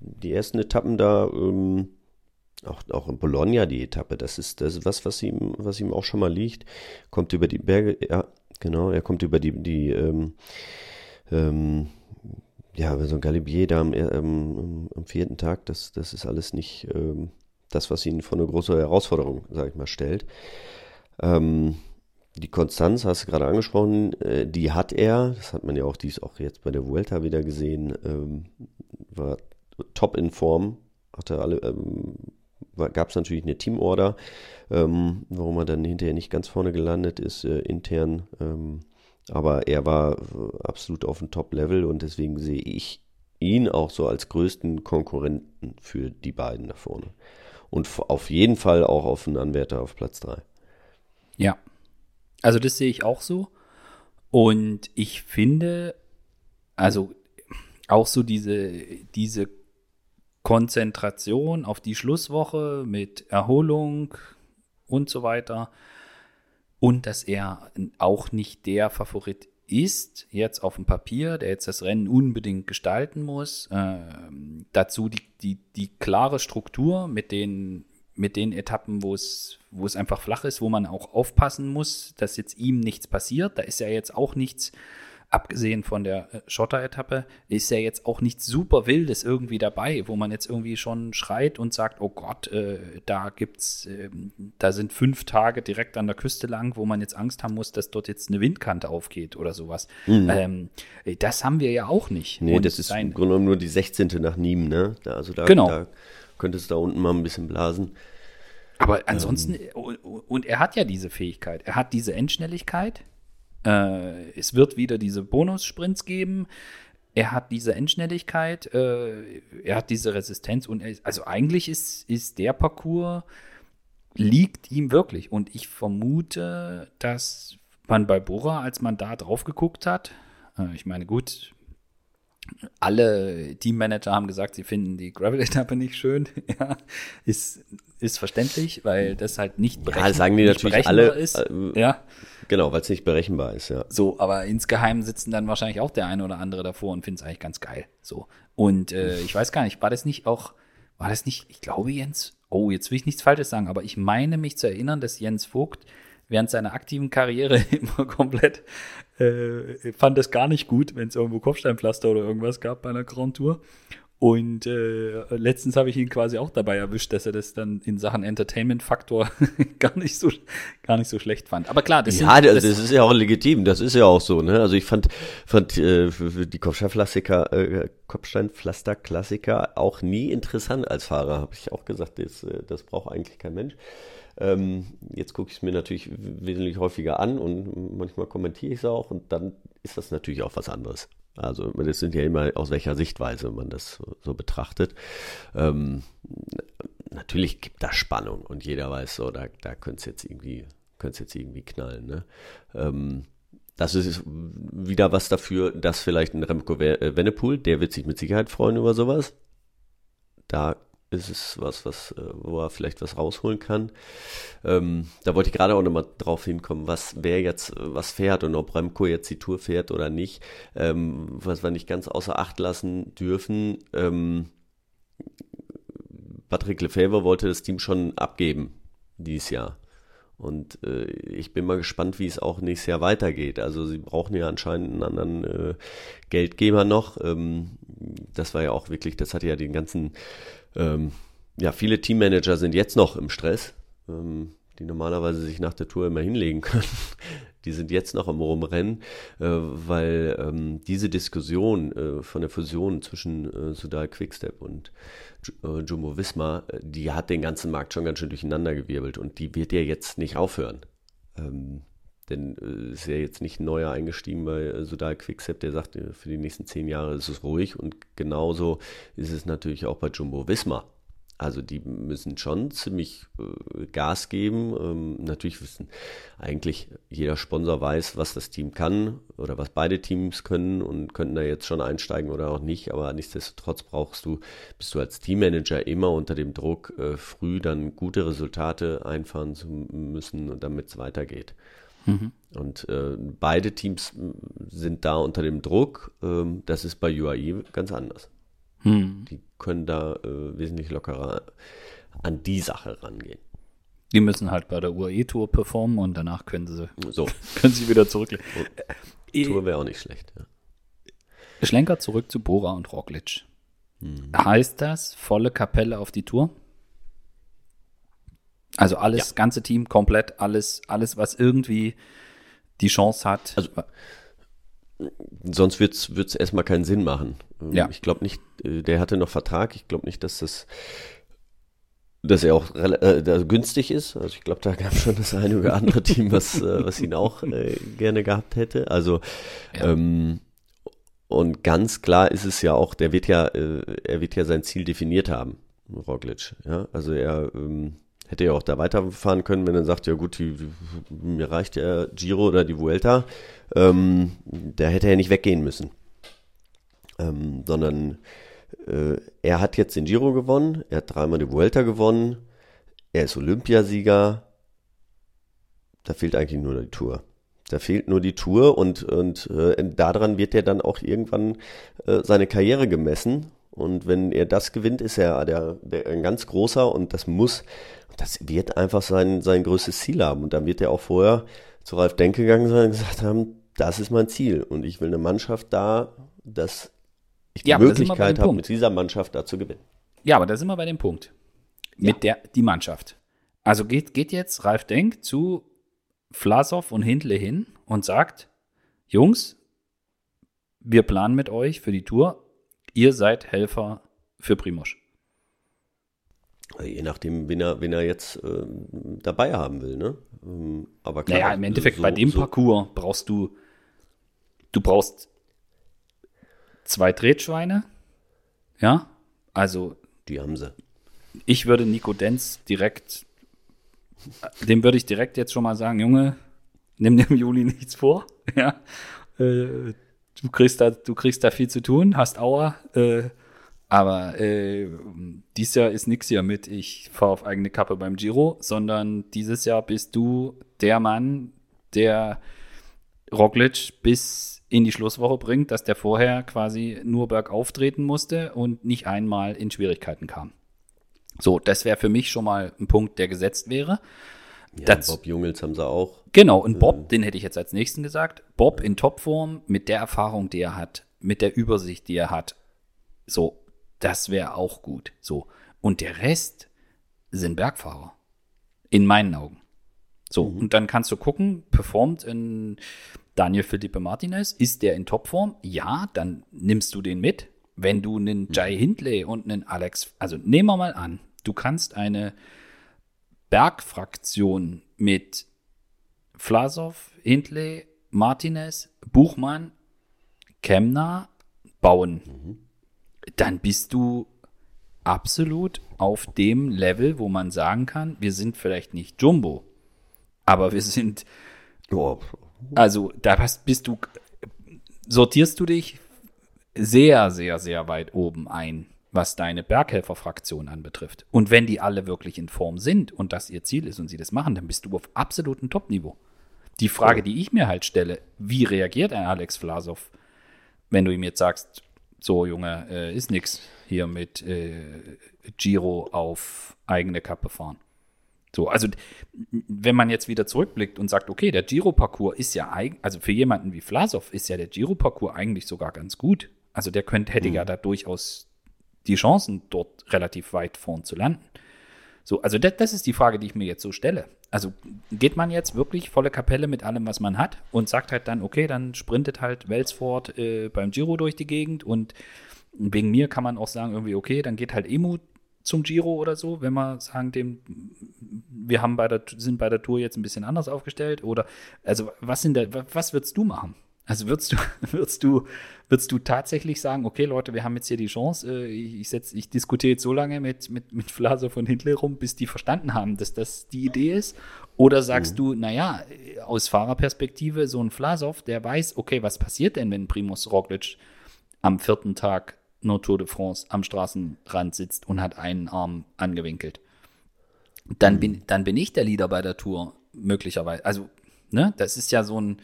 die ersten Etappen da, ähm, auch, auch in Bologna die Etappe, das ist, das ist was, was ihm, was ihm auch schon mal liegt. Kommt über die Berge, ja, genau, er kommt über die, die, ähm, ähm, ja, so ein Galibier da am, ähm, am vierten Tag, das, das ist alles nicht, ähm, das, was ihn vor eine große Herausforderung, sage ich mal, stellt. Ähm, die Konstanz, hast du gerade angesprochen, äh, die hat er. Das hat man ja auch dies auch jetzt bei der Vuelta wieder gesehen. Ähm, war top in Form, hatte alle, ähm, gab es natürlich eine Teamorder, ähm, warum er dann hinterher nicht ganz vorne gelandet ist, äh, intern. Aber er war äh, absolut auf dem Top-Level und deswegen sehe ich ihn auch so als größten Konkurrenten für die beiden da vorne. Und auf jeden Fall auch auf einen Anwärter auf Platz 3. Ja. Also das sehe ich auch so. Und ich finde, also auch so diese, diese Konzentration auf die Schlusswoche mit Erholung und so weiter. Und dass er auch nicht der Favorit ist, jetzt auf dem Papier, der jetzt das Rennen unbedingt gestalten muss. Äh, dazu die, die, die klare Struktur mit den, mit den Etappen, wo es, wo es einfach flach ist, wo man auch aufpassen muss, dass jetzt ihm nichts passiert. Da ist ja jetzt auch nichts abgesehen von der äh, Schotter-Etappe, ist ja jetzt auch nichts super Wildes irgendwie dabei, wo man jetzt irgendwie schon schreit und sagt, oh Gott, äh, da gibt's, äh, da sind fünf Tage direkt an der Küste lang, wo man jetzt Angst haben muss, dass dort jetzt eine Windkante aufgeht oder sowas. Mhm. Ähm, das haben wir ja auch nicht. Nee, und das ist im Grunde genommen nur die 16. nach Nîmes, ne? Also da, genau. da könnte es da unten mal ein bisschen blasen. Aber ansonsten, ähm. und er hat ja diese Fähigkeit, er hat diese Endschnelligkeit, äh, es wird wieder diese Bonus-Sprints geben. Er hat diese Endschnelligkeit, äh, er hat diese Resistenz und er, also eigentlich ist, ist der Parcours liegt ihm wirklich. Und ich vermute, dass man bei Bora, als man da drauf geguckt hat, äh, ich meine, gut, alle Teammanager haben gesagt, sie finden die Gravel-Etappe nicht schön. ja, ist, ist verständlich, weil das halt nicht berechenbar ja, sagen die natürlich alle, ist. Äh, ja. Genau, weil es nicht berechenbar ist, ja. So, aber insgeheim sitzen dann wahrscheinlich auch der eine oder andere davor und finden es eigentlich ganz geil. So. Und äh, ich weiß gar nicht, war das nicht auch, war das nicht, ich glaube, Jens, oh, jetzt will ich nichts Falsches sagen, aber ich meine mich zu erinnern, dass Jens Vogt während seiner aktiven Karriere immer komplett äh, fand es gar nicht gut, wenn es irgendwo Kopfsteinpflaster oder irgendwas gab bei einer Grand Tour. Und äh, letztens habe ich ihn quasi auch dabei erwischt, dass er das dann in Sachen Entertainment-Faktor gar nicht so gar nicht so schlecht fand. Aber klar, das, ja, sind, das, das, ist ja auch legitim. Das ist ja auch so. Ne? Also ich fand fand äh, die Kopfsteinpflaster äh, Kopfsteinpflaster-Klassiker auch nie interessant als Fahrer. Habe ich auch gesagt, das, äh, das braucht eigentlich kein Mensch. Ähm, jetzt gucke ich es mir natürlich wesentlich häufiger an und manchmal kommentiere ich es auch und dann ist das natürlich auch was anderes. Also das sind ja immer aus welcher Sichtweise man das so, so betrachtet. Ähm, natürlich gibt da Spannung und jeder weiß so, da, da könnte es jetzt irgendwie, könnte jetzt irgendwie knallen. Ne? Ähm, das ist wieder was dafür, dass vielleicht ein Remco äh, Wennepool, der wird sich mit Sicherheit freuen über sowas. Da ist es was, was, äh, wo er vielleicht was rausholen kann. Ähm, da wollte ich gerade auch nochmal drauf hinkommen, was wer jetzt was fährt und ob Remco jetzt die Tour fährt oder nicht. Ähm, was wir nicht ganz außer Acht lassen dürfen. Ähm, Patrick Lefebvre wollte das Team schon abgeben dieses Jahr. Und äh, ich bin mal gespannt, wie es auch nächstes Jahr weitergeht. Also sie brauchen ja anscheinend einen anderen äh, Geldgeber noch. Ähm, das war ja auch wirklich, das hat ja den ganzen ähm, ja, viele Teammanager sind jetzt noch im Stress, ähm, die normalerweise sich nach der Tour immer hinlegen können. die sind jetzt noch am Rumrennen, äh, weil ähm, diese Diskussion äh, von der Fusion zwischen äh, Sudal Quickstep und äh, Jumbo Visma, äh, die hat den ganzen Markt schon ganz schön durcheinandergewirbelt und die wird ja jetzt nicht aufhören. Ähm, denn äh, ist ja jetzt nicht neuer eingestiegen bei äh, Sudal Quickstep, der sagt, äh, für die nächsten zehn Jahre ist es ruhig. Und genauso ist es natürlich auch bei Jumbo Visma. Also die müssen schon ziemlich äh, Gas geben. Ähm, natürlich wissen eigentlich jeder Sponsor weiß, was das Team kann oder was beide Teams können und könnten da jetzt schon einsteigen oder auch nicht. Aber nichtsdestotrotz brauchst du, bist du als Teammanager immer unter dem Druck, äh, früh dann gute Resultate einfahren zu müssen, damit es weitergeht. Mhm. Und äh, beide Teams sind da unter dem Druck. Ähm, das ist bei UAE ganz anders. Mhm. Die können da äh, wesentlich lockerer an die Sache rangehen. Die müssen halt bei der UAE-Tour performen und danach können sie, so. können sie wieder zurücklegen. Tour wäre auch nicht schlecht. Ja. Schlenker zurück zu Bora und Roglic. Mhm. Heißt das volle Kapelle auf die Tour? Also alles, ja. ganze Team komplett, alles, alles, was irgendwie die Chance hat. Also, sonst wird es erstmal keinen Sinn machen. Ähm, ja. Ich glaube nicht, äh, der hatte noch Vertrag. Ich glaube nicht, dass das dass er auch äh, günstig ist. Also ich glaube, da gab es schon das eine oder andere Team, was, äh, was ihn auch äh, gerne gehabt hätte. Also ja. ähm, und ganz klar ist es ja auch, der wird ja, äh, er wird ja sein Ziel definiert haben, Roglic. Ja, also er ähm, hätte ja auch da weiterfahren können, wenn er sagt, ja gut, die, mir reicht der Giro oder die Vuelta. Ähm, da hätte er nicht weggehen müssen. Ähm, sondern äh, er hat jetzt den Giro gewonnen, er hat dreimal die Vuelta gewonnen, er ist Olympiasieger. Da fehlt eigentlich nur die Tour. Da fehlt nur die Tour und, und äh, daran wird er dann auch irgendwann äh, seine Karriere gemessen. Und wenn er das gewinnt, ist er der, der, ein ganz großer und das muss, das wird einfach sein, sein größtes Ziel haben. Und dann wird er auch vorher zu Ralf Denk gegangen sein und gesagt haben, das ist mein Ziel und ich will eine Mannschaft da, dass ich die ja, Möglichkeit habe, mit dieser Mannschaft da zu gewinnen. Ja, aber da sind wir bei dem Punkt. Mit ja. der, die Mannschaft. Also geht, geht jetzt Ralf Denk zu Vlasov und Hindle hin und sagt, Jungs, wir planen mit euch für die Tour, ihr seid Helfer für Primosch. Je nachdem, wen er, wen er jetzt äh, dabei haben will, ne? Ähm, aber klar, naja, im Endeffekt so, bei dem so Parcours brauchst du, du brauchst zwei Tretschweine. Ja, also. Die haben sie. Ich würde Nico Denz direkt, dem würde ich direkt jetzt schon mal sagen, Junge, nimm im Juli nichts vor. Ja, äh, du kriegst da, du kriegst da viel zu tun, hast Auer, äh, aber äh, dieses Jahr ist nichts hier mit, ich fahre auf eigene Kappe beim Giro, sondern dieses Jahr bist du der Mann, der Roglic bis in die Schlusswoche bringt, dass der vorher quasi nur bergauf treten musste und nicht einmal in Schwierigkeiten kam. So, das wäre für mich schon mal ein Punkt, der gesetzt wäre. Ja, das, Bob Jungels haben sie auch. Genau, und Bob, äh, den hätte ich jetzt als nächsten gesagt. Bob in Topform mit der Erfahrung, die er hat, mit der Übersicht, die er hat. So, das wäre auch gut. So. Und der Rest sind Bergfahrer. In meinen Augen. So, mhm. und dann kannst du gucken, performt in Daniel Felipe Martinez, ist der in Topform? Ja, dann nimmst du den mit. Wenn du einen mhm. Jai Hindley und einen Alex, also nehmen wir mal an, du kannst eine Bergfraktion mit Vlasov, Hindley, Martinez, Buchmann, Kemner bauen, mhm. Dann bist du absolut auf dem Level, wo man sagen kann, wir sind vielleicht nicht Jumbo, aber wir sind. Also da bist du, sortierst du dich sehr, sehr, sehr weit oben ein, was deine Berghelferfraktion anbetrifft. Und wenn die alle wirklich in Form sind und das ihr Ziel ist und sie das machen, dann bist du auf absolutem Topniveau. Die Frage, die ich mir halt stelle, wie reagiert ein Alex Vlasov, wenn du ihm jetzt sagst, so Junge, äh, ist nix hier mit äh, Giro auf eigene Kappe fahren. So, also wenn man jetzt wieder zurückblickt und sagt, okay, der Giro-Parcours ist ja eigentlich, also für jemanden wie Vlasov ist ja der Giro-Parcours eigentlich sogar ganz gut. Also der könnte, hätte mhm. ja da durchaus die Chancen, dort relativ weit vorn zu landen. So, also das, das ist die Frage, die ich mir jetzt so stelle. Also geht man jetzt wirklich volle Kapelle mit allem, was man hat und sagt halt dann, okay, dann sprintet halt Welsford äh, beim Giro durch die Gegend und wegen mir kann man auch sagen, irgendwie, okay, dann geht halt Emu zum Giro oder so, wenn wir sagen, dem, wir haben bei der, sind bei der Tour jetzt ein bisschen anders aufgestellt? Oder also was sind der, was würdest du machen? Also würdest du, würdest du, würdest du tatsächlich sagen, okay, Leute, wir haben jetzt hier die Chance, äh, ich, setz, ich diskutiere jetzt so lange mit, mit, mit Flase von Hindley rum, bis die verstanden haben, dass das die Idee ist? Oder sagst mhm. du, naja, aus Fahrerperspektive, so ein Vlasov, der weiß, okay, was passiert denn, wenn Primus Roglic am vierten Tag nur Tour de France am Straßenrand sitzt und hat einen Arm angewinkelt. Dann bin, dann bin ich der Leader bei der Tour, möglicherweise. Also, ne, das ist ja so ein.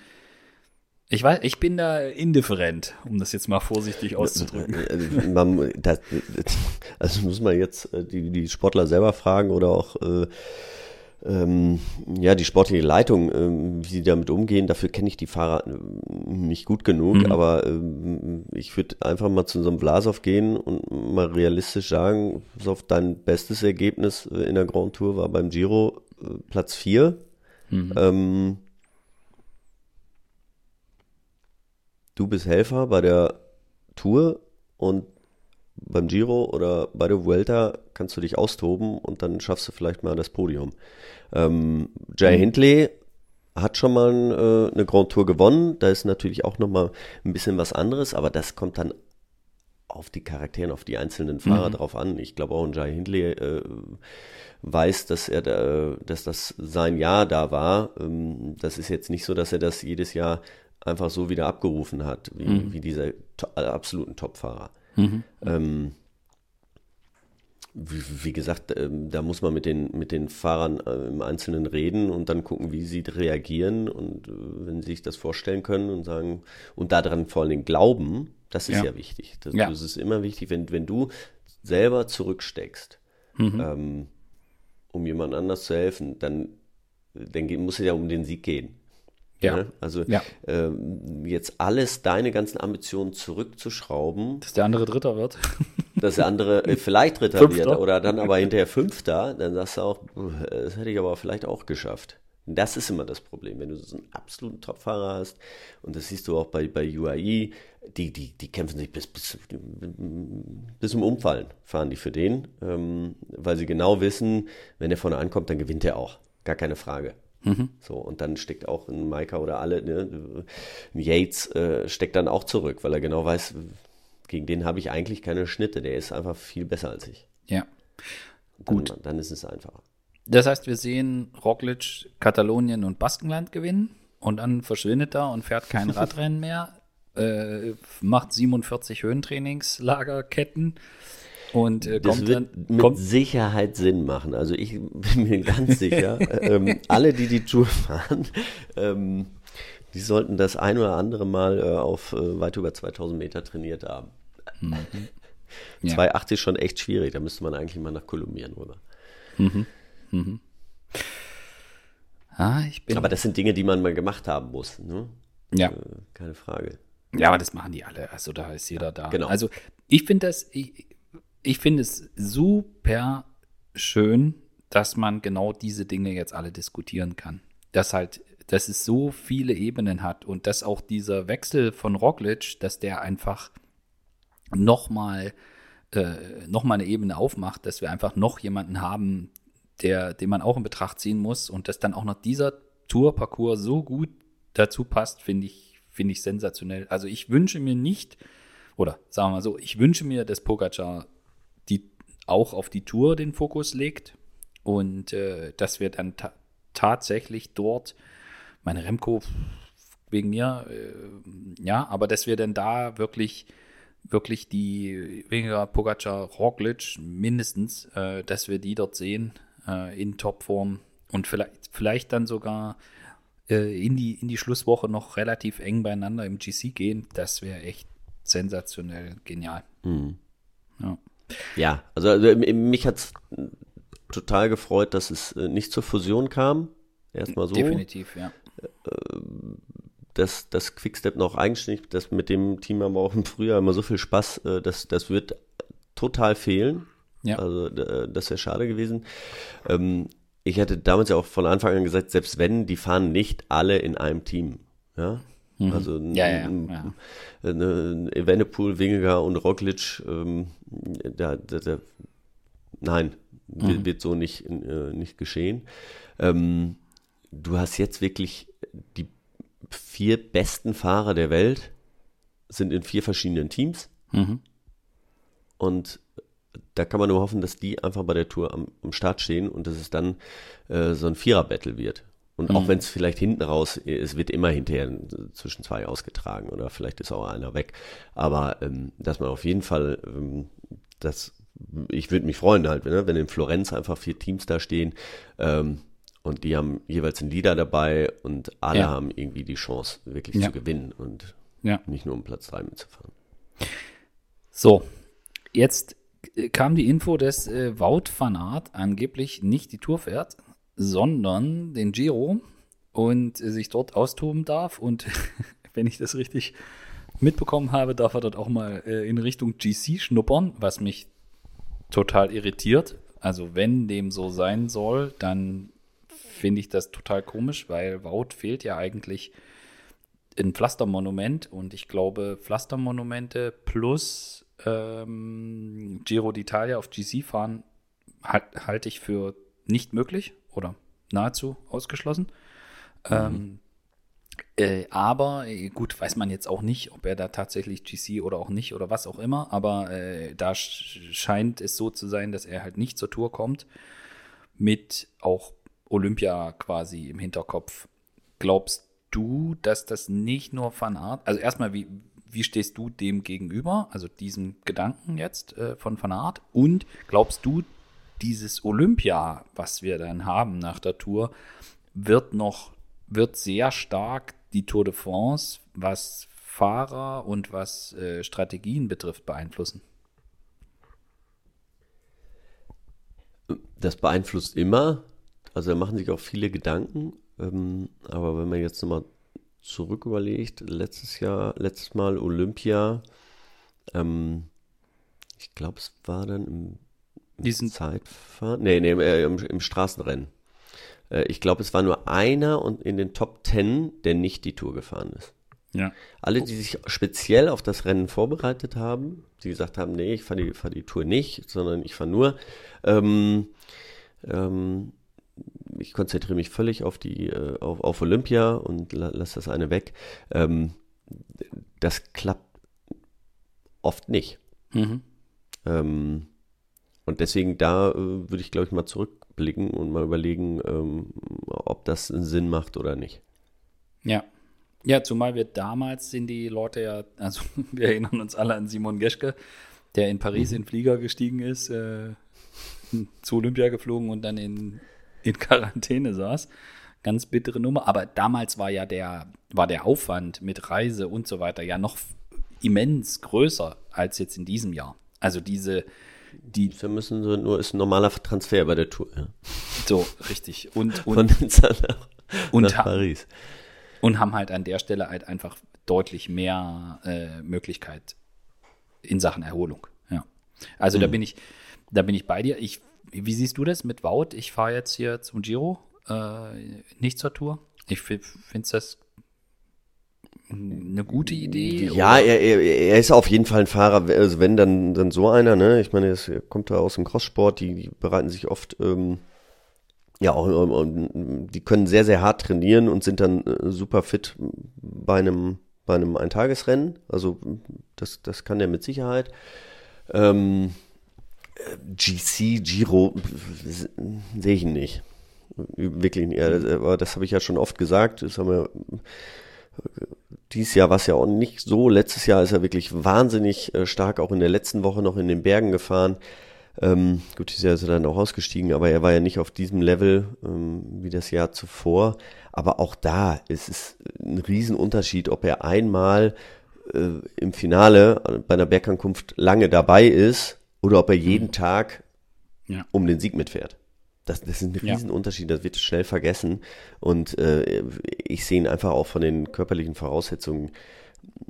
Ich weiß, ich bin da indifferent, um das jetzt mal vorsichtig auszudrücken. Äh, man, das, also muss man jetzt äh, die, die Sportler selber fragen oder auch äh, ähm, ja, die sportliche Leitung, ähm, wie sie damit umgehen, dafür kenne ich die Fahrer äh, nicht gut genug, mhm. aber ähm, ich würde einfach mal zu so einem Vlasov gehen und mal realistisch sagen, auf dein bestes Ergebnis äh, in der Grand Tour war beim Giro äh, Platz 4. Mhm. Ähm, du bist Helfer bei der Tour und beim Giro oder bei der Vuelta kannst du dich austoben und dann schaffst du vielleicht mal das Podium. Ähm, Jay mhm. Hindley hat schon mal äh, eine Grand Tour gewonnen. Da ist natürlich auch noch mal ein bisschen was anderes, aber das kommt dann auf die Charaktere, auf die einzelnen Fahrer mhm. drauf an. Ich glaube auch ein Jay Hindley äh, weiß, dass er da, dass das sein Jahr da war. Ähm, das ist jetzt nicht so, dass er das jedes Jahr einfach so wieder abgerufen hat, wie, mhm. wie diese to absoluten Topfahrer. Mhm. Ähm, wie, wie, gesagt, ähm, da muss man mit den, mit den Fahrern äh, im Einzelnen reden und dann gucken, wie sie reagieren und äh, wenn sie sich das vorstellen können und sagen und daran vor allen Dingen glauben, das ist ja, ja wichtig. Das, ja. das, ist immer wichtig, wenn, wenn du selber zurücksteckst, mhm. ähm, um jemand anders zu helfen, dann, dann muss es ja um den Sieg gehen. Ja. Ne? Also ja. Ähm, jetzt alles, deine ganzen Ambitionen zurückzuschrauben. Dass der andere Dritter wird. dass der andere äh, vielleicht Dritter Fünfter. wird oder dann aber hinterher Fünfter, dann sagst du auch, das hätte ich aber vielleicht auch geschafft. Das ist immer das Problem, wenn du so einen absoluten Topfahrer hast, und das siehst du auch bei, bei UAE, die, die, die kämpfen sich bis, bis, bis zum Umfallen, fahren die für den, ähm, weil sie genau wissen, wenn er vorne ankommt, dann gewinnt er auch. Gar keine Frage. Mhm. So, und dann steckt auch ein Maika oder alle, ne, Yates äh, steckt dann auch zurück, weil er genau weiß, gegen den habe ich eigentlich keine Schnitte. Der ist einfach viel besser als ich. Ja. Dann, Gut. Dann ist es einfacher. Das heißt, wir sehen Roglic, Katalonien und Baskenland gewinnen und dann verschwindet er und fährt kein Radrennen mehr, äh, macht 47 Höhentrainingslagerketten und äh, das wird dann, mit Sicherheit Sinn machen. Also ich bin mir ganz sicher, ähm, alle, die die Tour fahren, ähm, die sollten das ein oder andere Mal äh, auf äh, weit über 2000 Meter trainiert haben. Mhm. Ja. 280 ist schon echt schwierig, da müsste man eigentlich mal nach Kolumbieren rüber. Mhm. Mhm. Ah, aber das sind Dinge, die man mal gemacht haben muss. Ne? Ja. Äh, keine Frage. Ja, aber das machen die alle. Also da ist jeder da. Genau. Also ich finde das, ich, ich finde es super schön, dass man genau diese Dinge jetzt alle diskutieren kann. Dass halt, dass es so viele Ebenen hat und dass auch dieser Wechsel von Roglic, dass der einfach nochmal äh, noch eine Ebene aufmacht, dass wir einfach noch jemanden haben, der, den man auch in Betracht ziehen muss und dass dann auch noch dieser Tourparcours so gut dazu passt, finde ich, finde ich sensationell. Also ich wünsche mir nicht, oder sagen wir mal so, ich wünsche mir, dass Pogacar auch auf die Tour den Fokus legt und äh, dass wir dann ta tatsächlich dort, meine Remco wegen mir, äh, ja, aber dass wir dann da wirklich wirklich die weniger Pogacar, Roglic mindestens, äh, dass wir die dort sehen äh, in Topform und vielleicht vielleicht dann sogar äh, in die in die Schlusswoche noch relativ eng beieinander im GC gehen, das wäre echt sensationell genial. Mhm. Ja. Ja, also, also mich hat es total gefreut, dass es äh, nicht zur Fusion kam. Erstmal so. Definitiv, ja. Äh, dass das Quickstep noch eigenständig, das mit dem Team haben wir auch im Frühjahr immer so viel Spaß, äh, das, das wird total fehlen. Ja. Also das wäre schade gewesen. Ähm, ich hätte damals ja auch von Anfang an gesagt, selbst wenn, die fahren nicht alle in einem Team. Ja, Mhm. Also ja, ja, ja. Eine Evenepoel, Wingegar und Roglic, ähm, da, da, da, nein, mhm. wird so nicht, äh, nicht geschehen. Ähm, du hast jetzt wirklich die vier besten Fahrer der Welt sind in vier verschiedenen Teams. Mhm. Und da kann man nur hoffen, dass die einfach bei der Tour am, am Start stehen und dass es dann äh, so ein Vierer-Battle wird. Und auch mhm. wenn es vielleicht hinten raus, es wird immer hinterher zwischen zwei ausgetragen oder vielleicht ist auch einer weg. Aber ähm, dass man auf jeden Fall, ähm, das, ich würde mich freuen halt, ne, wenn in Florenz einfach vier Teams da stehen ähm, und die haben jeweils einen Leader dabei und alle ja. haben irgendwie die Chance, wirklich ja. zu gewinnen und ja. nicht nur um Platz drei mitzufahren. So, jetzt kam die Info, dass äh, Wout van Aert angeblich nicht die Tour fährt, sondern den Giro und sich dort austoben darf. Und wenn ich das richtig mitbekommen habe, darf er dort auch mal äh, in Richtung GC schnuppern, was mich total irritiert. Also wenn dem so sein soll, dann finde ich das total komisch, weil Wout fehlt ja eigentlich ein Pflastermonument und ich glaube, Pflastermonumente plus ähm, Giro d'Italia auf GC fahren halt, halte ich für nicht möglich oder nahezu ausgeschlossen. Mhm. Ähm, äh, aber äh, gut, weiß man jetzt auch nicht, ob er da tatsächlich GC oder auch nicht oder was auch immer. Aber äh, da sch scheint es so zu sein, dass er halt nicht zur Tour kommt. Mit auch Olympia quasi im Hinterkopf. Glaubst du, dass das nicht nur Van Art, also erstmal, wie, wie stehst du dem gegenüber, also diesem Gedanken jetzt äh, von Van Art? Und glaubst du, dieses Olympia, was wir dann haben nach der Tour, wird noch, wird sehr stark die Tour de France, was Fahrer und was äh, Strategien betrifft, beeinflussen? Das beeinflusst immer. Also da machen sich auch viele Gedanken. Ähm, aber wenn man jetzt nochmal zurück überlegt, letztes Jahr, letztes Mal Olympia, ähm, ich glaube, es war dann im, Diesen Zeitfahren, nee, nee, äh, im, im Straßenrennen. Äh, ich glaube, es war nur einer und in den Top Ten, der nicht die Tour gefahren ist. Ja. Alle, die sich speziell auf das Rennen vorbereitet haben, die gesagt haben, nee, ich fahre die, fahr die Tour nicht, sondern ich fahre nur, ähm, ähm, ich konzentriere mich völlig auf die, äh, auf, auf Olympia und la, lass das eine weg. Ähm, das klappt oft nicht. Mhm. Und deswegen da äh, würde ich, glaube ich, mal zurückblicken und mal überlegen, ähm, ob das Sinn macht oder nicht. Ja. Ja, zumal wir damals sind die Leute ja, also wir erinnern uns alle an Simon Geschke, der in Paris mhm. in den Flieger gestiegen ist, äh, zu Olympia geflogen und dann in, in Quarantäne saß. Ganz bittere Nummer. Aber damals war ja der, war der Aufwand mit Reise und so weiter ja noch immens größer als jetzt in diesem Jahr. Also diese, die. Wir müssen so, nur ist ein normaler Transfer bei der Tour. Ja. So, richtig. Und, und, Von nach, und, nach Paris. und haben halt an der Stelle halt einfach deutlich mehr äh, Möglichkeit in Sachen Erholung. Ja. Also da bin ich, da bin ich bei dir. Ich, wie siehst du das mit Wout? Ich fahre jetzt hier zum Giro, äh, nicht zur Tour. Ich finde das eine gute Idee. Ja, oder? er, er, er ist auf jeden Fall ein Fahrer, also wenn dann, dann so einer, ne? Ich meine, er kommt da aus dem Crosssport, die, die bereiten sich oft, ähm, ja, auch, ähm, ähm, die können sehr, sehr hart trainieren und sind dann äh, super fit bei einem, bei einem Eintagesrennen. Also das, das kann er mit Sicherheit. Ähm, äh, GC, Giro, sehe ich ihn nicht. Wirklich nicht. Ja, das- Aber das habe ich ja schon oft gesagt. Das haben wir dieses Jahr war es ja auch nicht so. Letztes Jahr ist er wirklich wahnsinnig äh, stark, auch in der letzten Woche noch in den Bergen gefahren. Ähm, gut, dieses Jahr ist er dann auch ausgestiegen, aber er war ja nicht auf diesem Level ähm, wie das Jahr zuvor. Aber auch da ist es ein Riesenunterschied, ob er einmal äh, im Finale äh, bei einer Bergankunft lange dabei ist oder ob er jeden Tag Ja. um den Sieg mitfährt. Das, das ist ein Ja. Riesenunterschied, das wird schnell vergessen. Und äh, ich sehe ihn einfach auch von den körperlichen Voraussetzungen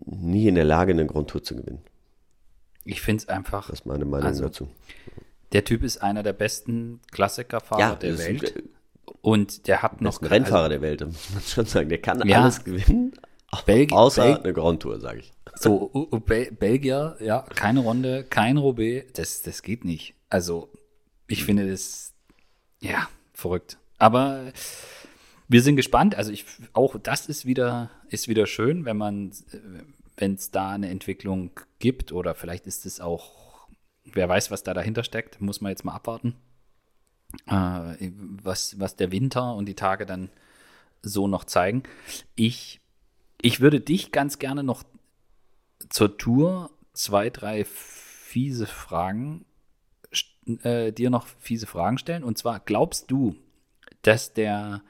nie in der Lage, eine Grundtour zu gewinnen. Ich finde es einfach, Das ist meine Meinung Also, dazu. der Typ ist einer der besten Klassikerfahrer der das ist Welt. ein- und der hat noch ein Rennfahrer der Welt, muss man schon sagen. Der kann Ja. alles gewinnen, Belgi- außer Bel- eine Grand-Tour, sage ich. So, U- U- Bel Belgier, ja, keine Runde, kein Roubaix, das, das geht nicht. Also, ich finde das, ja, verrückt. Aber wir sind gespannt. Also, ich, auch das ist wieder, ist wieder schön, wenn man, wenn es da eine Entwicklung gibt oder vielleicht ist es auch, wer weiß, was da dahinter steckt, muss man jetzt mal abwarten. Äh, was, was der Winter und die Tage dann so noch zeigen. Ich, ich würde dich ganz gerne noch zur Tour zwei, drei fiese Fragen, äh, dir noch fiese Fragen stellen. Und zwar, glaubst du, dass der,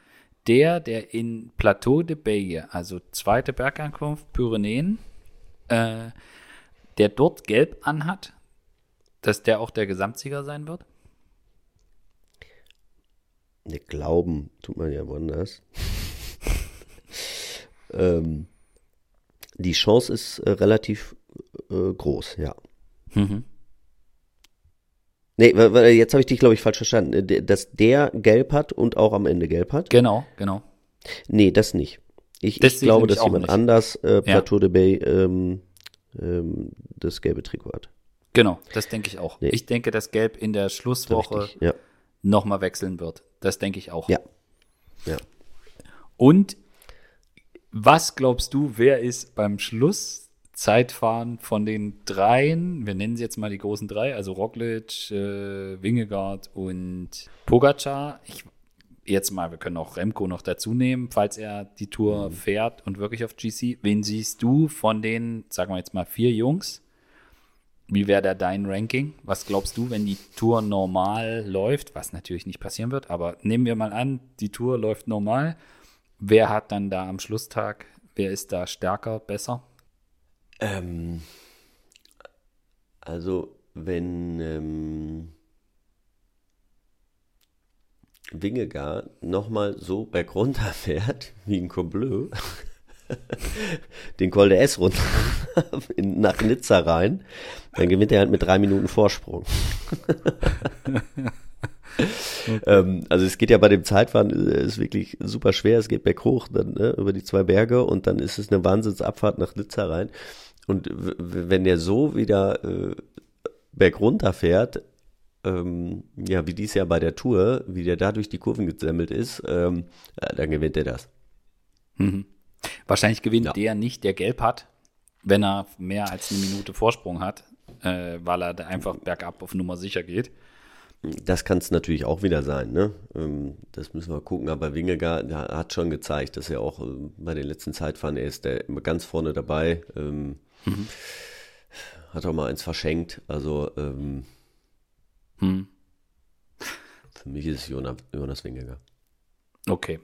der, der in Plateau de Belge, also zweite Bergankunft, Pyrenäen, äh, der dort gelb anhat, dass der auch der Gesamtsieger sein wird? Ne, glauben tut man ja woanders. ähm, die Chance ist äh, relativ äh, groß, ja. Mhm. Nee, jetzt habe ich dich, glaube ich, falsch verstanden. Äh, dass der gelb hat und auch am Ende gelb hat? Genau, genau. Nee, das nicht. Ich, ich glaube, dass jemand nicht. anders äh, Plateau ja. de Bay ähm, ähm, das gelbe Trikot hat. Genau, das denke ich auch. Nee. Ich denke, dass Gelb in der Schlusswoche ja. nochmal wechseln wird. Das denke ich auch. Ja. ja. Und was glaubst du, wer ist beim Schlusszeitfahren von den dreien, wir nennen sie jetzt mal die großen drei, also Roglic, äh, Wingegaard und Pogacar. Ich, jetzt mal, wir können auch Remco noch dazu nehmen, falls er die Tour mhm. fährt und wirklich auf GC. Wen siehst du von den, sagen wir jetzt mal, vier Jungs? Wie wäre da dein Ranking? Was glaubst du, wenn die Tour normal läuft? Was natürlich nicht passieren wird, aber nehmen wir mal an, die Tour läuft normal. Wer hat dann da am Schlusstag, wer ist da stärker, besser? Ähm, also, wenn ähm, Wingegar nochmal so bergunter fährt wie ein Combleu, den Col de S runter nach Nizza rein, dann gewinnt er halt mit drei Minuten Vorsprung. okay. ähm, also es geht ja bei dem Zeitfahren, äh, ist wirklich super schwer, es geht berghoch dann ne, über die zwei Berge und dann ist es eine Wahnsinnsabfahrt nach Nizza rein. Und wenn der so wieder äh, bergunter fährt, ähm, ja, wie dies Jahr bei der Tour, wie der da durch die Kurven gesammelt ist, ähm, ja, dann gewinnt er das. Mhm. Wahrscheinlich gewinnt ja. der nicht, der gelb hat, wenn er mehr als eine Minute Vorsprung hat, äh, weil er da einfach bergab auf Nummer sicher geht. Das kann es natürlich auch wieder sein, ne? Ähm, das müssen wir gucken. Aber Wingegar hat schon gezeigt, dass er auch ähm, bei den letzten Zeitfahren, er ist der immer ganz vorne dabei. Ähm, mhm. Hat auch mal eins verschenkt. Also ähm, hm. für mich ist es Jonas, Jonas Wingegar. Okay.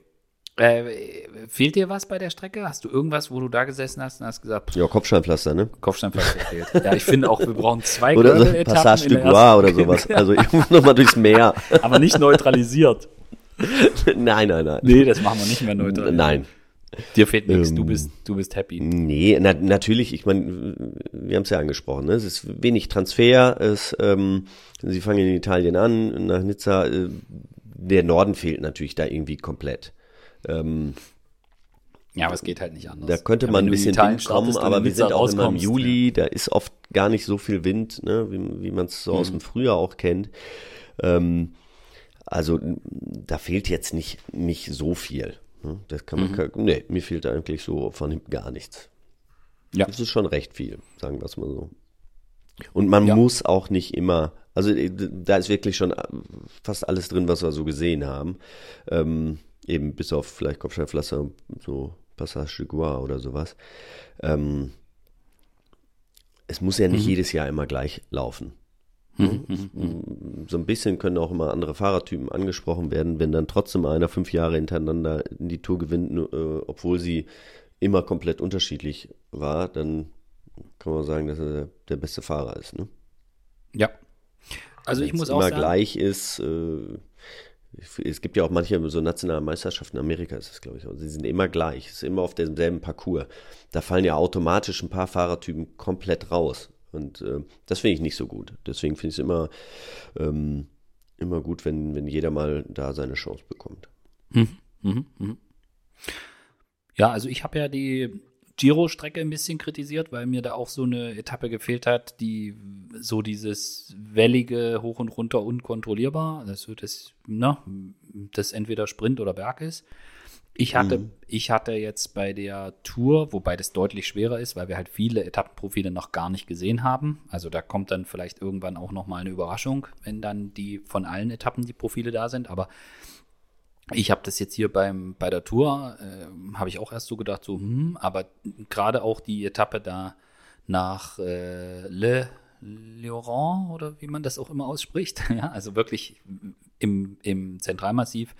Äh, fehlt dir was bei der Strecke? Hast du irgendwas, wo du da gesessen hast und hast gesagt? Ja, Kopfsteinpflaster, ne? Kopfsteinpflaster fehlt. ja, ich finde auch, wir brauchen zwei Oder so Passage du Bois oder sowas. Also irgendwo nochmal durchs Meer. Aber nicht neutralisiert. nein, nein, nein. Nee, das machen wir nicht mehr neutralisiert. Nein. Dir fehlt nichts, ähm, du bist, du bist happy. Nee, na, natürlich, ich meine, wir haben es ja angesprochen, ne? es ist wenig Transfer, es, ähm, sie fangen in Italien an, nach Nizza, äh, der Norden fehlt natürlich da irgendwie komplett. Ähm, ja, aber es geht halt nicht anders. Da könnte man ein bisschen Wind kommen, aber wir sind auch immer im Juli, ja. da ist oft gar nicht so viel Wind, ne, wie, wie man es so mhm. aus dem Frühjahr auch kennt. Ähm, also da fehlt jetzt nicht, nicht so viel. Ne? Das kann man, mhm. kann, nee, mir fehlt eigentlich so von gar nichts. Ja. Das ist schon recht viel, sagen wir es mal so. Und man ja. muss auch nicht immer, also äh, da ist wirklich schon fast alles drin, was wir so gesehen haben. Ähm, Eben bis auf vielleicht Kopfsteinpflaster, so Passage de Goa oder sowas. Ähm, es muss ja nicht mhm. jedes Jahr immer gleich laufen. Mhm, mhm, mhm. So ein bisschen können auch immer andere Fahrertypen angesprochen werden, wenn dann trotzdem einer fünf Jahre hintereinander in die Tour gewinnt, äh, obwohl sie immer komplett unterschiedlich war, dann kann man sagen, dass er der beste Fahrer ist. Ne? Ja. Also ich muss auch sagen, immer gleich ist, äh, es gibt ja auch manche so nationale Meisterschaften in Amerika, ist das glaube ich. Sie sind immer gleich, es ist immer auf demselben Parcours. Da fallen ja automatisch ein paar Fahrertypen komplett raus. Und äh, das finde ich nicht so gut. Deswegen finde ich es immer, ähm, immer gut, wenn, wenn jeder mal da seine Chance bekommt. Mhm, mh, mh. Ja, also ich habe ja die Giro-Strecke ein bisschen kritisiert, weil mir da auch so eine Etappe gefehlt hat, die so dieses wellige Hoch und Runter unkontrollierbar, wird das, ne, das entweder Sprint oder Berg ist. Ich hatte, mhm. ich hatte jetzt bei der Tour, wobei das deutlich schwerer ist, weil wir halt viele Etappenprofile noch gar nicht gesehen haben. Also da kommt dann vielleicht irgendwann auch noch mal eine Überraschung, wenn dann die von allen Etappen die Profile da sind. Aber ich habe das jetzt hier beim, bei der Tour, äh, habe ich auch erst so gedacht, so, hm, aber gerade auch die Etappe da nach äh, Le Laurent oder wie man das auch immer ausspricht, ja, also wirklich im, im Zentralmassiv,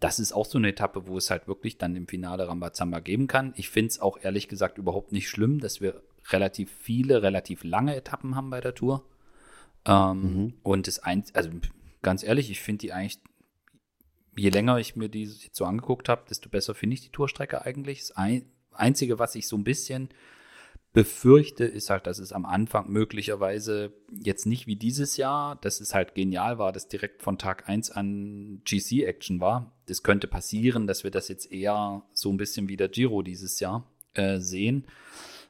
das ist auch so eine Etappe, wo es halt wirklich dann im Finale Rambazamba geben kann. Ich finde es auch ehrlich gesagt überhaupt nicht schlimm, dass wir relativ viele, relativ lange Etappen haben bei der Tour. Ähm, mhm. Und das eins, also ganz ehrlich, ich finde die eigentlich je länger ich mir die jetzt so angeguckt habe, desto besser finde ich die Tourstrecke eigentlich. Das ein, Einzige, was ich so ein bisschen befürchte, ist halt, dass es am Anfang möglicherweise jetzt nicht wie dieses Jahr, dass es halt genial war, dass direkt von Tag 1 an GC-Action war. Das könnte passieren, dass wir das jetzt eher so ein bisschen wie der Giro dieses Jahr äh, sehen.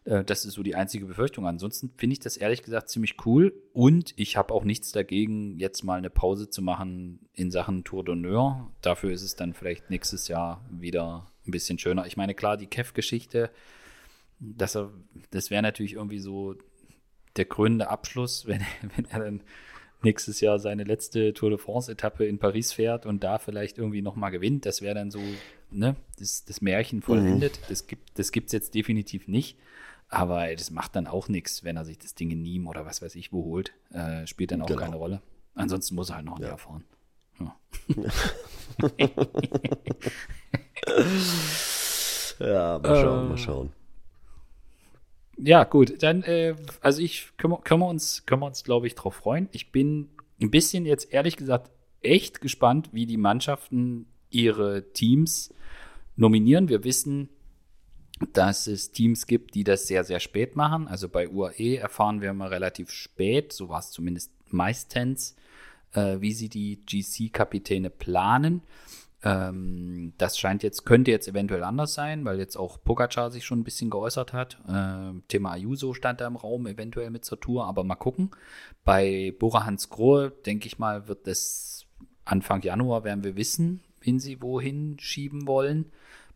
Äh, das ist so die einzige Befürchtung. Ansonsten finde ich das ehrlich gesagt ziemlich cool und ich habe auch nichts dagegen, jetzt mal eine Pause zu machen in Sachen Tour d'Honneur. Dafür ist es dann vielleicht nächstes Jahr wieder ein bisschen schöner. Ich meine, klar, die Kev-Geschichte dass er, das wäre natürlich irgendwie so der krönende Abschluss, wenn, wenn er dann nächstes Jahr seine letzte Tour de France-Etappe in Paris fährt und da vielleicht irgendwie nochmal gewinnt. Das wäre dann so, ne, das, das Märchen vollendet. Mhm. Das gibt es das jetzt definitiv nicht. Aber das macht dann auch nichts, wenn er sich das Ding in Nîmes oder was weiß ich wo holt. Äh, spielt dann auch genau. keine Rolle. Ansonsten muss er halt noch ja. Fahren. Ja. ja, mal schauen, mal schauen. Ja, gut. Dann, äh, also ich können wir, können wir uns, können wir uns, glaube ich, drauf freuen. Ich bin ein bisschen jetzt ehrlich gesagt echt gespannt, wie die Mannschaften ihre Teams nominieren. Wir wissen, dass es Teams gibt, die das sehr, sehr spät machen. Also bei UAE erfahren wir immer relativ spät, so war es zumindest meistens, äh, wie sie die GC-Kapitäne planen. Ähm, das scheint jetzt, könnte jetzt eventuell anders sein, weil jetzt auch Pogacar sich schon ein bisschen geäußert hat. Ähm, Thema Ayuso stand da im Raum, eventuell mit zur Tour, aber mal gucken. Bei Bora Hans Grohe, denke ich mal, wird es Anfang Januar werden wir wissen, wen sie wohin schieben wollen.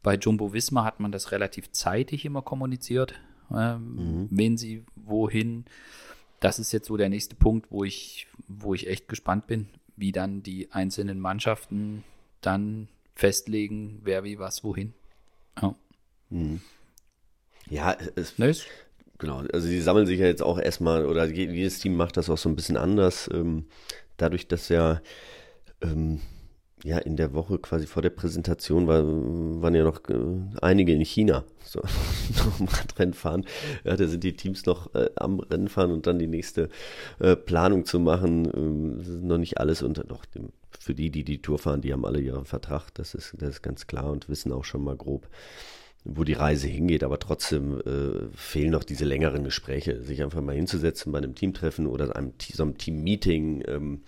Bei Jumbo Wismar hat man das relativ zeitig immer kommuniziert, ähm, mhm. wen sie wohin. Das ist jetzt so der nächste Punkt, wo ich, wo ich echt gespannt bin, wie dann die einzelnen Mannschaften dann festlegen, wer wie was wohin. Ja, mhm. ja es, nice. genau. Also sie sammeln sich ja jetzt auch erstmal, oder jedes Team macht das auch so ein bisschen anders. Ähm, dadurch, dass ja ähm, ja, in der Woche quasi vor der Präsentation war, waren ja noch äh, einige in China so, am Rennen fahren. Ja, da sind die Teams noch äh, am Rennen fahren und dann die nächste äh, Planung zu machen. Ähm, das ist noch nicht alles und noch dem, für die, die die Tour fahren, die haben alle ihren Vertrag. Das ist, das ist ganz klar und wissen auch schon mal grob, wo die Reise hingeht. Aber trotzdem äh, fehlen noch diese längeren Gespräche, sich einfach mal hinzusetzen bei einem Teamtreffen oder einem, so einem Teammeeting. Ähm,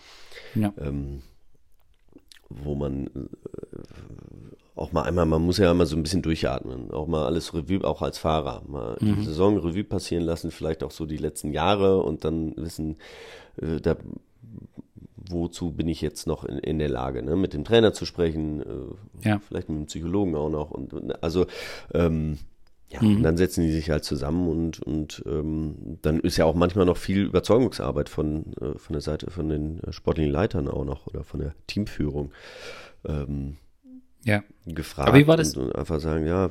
ja. ähm, wo man äh, auch mal einmal, man muss ja immer so ein bisschen durchatmen, auch mal alles Revue, auch als Fahrer, mal mhm. die Saison Revue passieren lassen, vielleicht auch so die letzten Jahre und dann wissen, äh, da, wozu bin ich jetzt noch in, in der Lage, ne? mit dem Trainer zu sprechen, äh, ja. vielleicht mit dem Psychologen auch noch und also ähm, ja, mhm. und dann setzen die sich halt zusammen und, und ähm, dann ist ja auch manchmal noch viel Überzeugungsarbeit von, äh, von der Seite von den äh, sportlichen Leitern auch noch oder von der Teamführung ähm, ja. gefragt. Aber wie war das? Und, und einfach sagen, ja,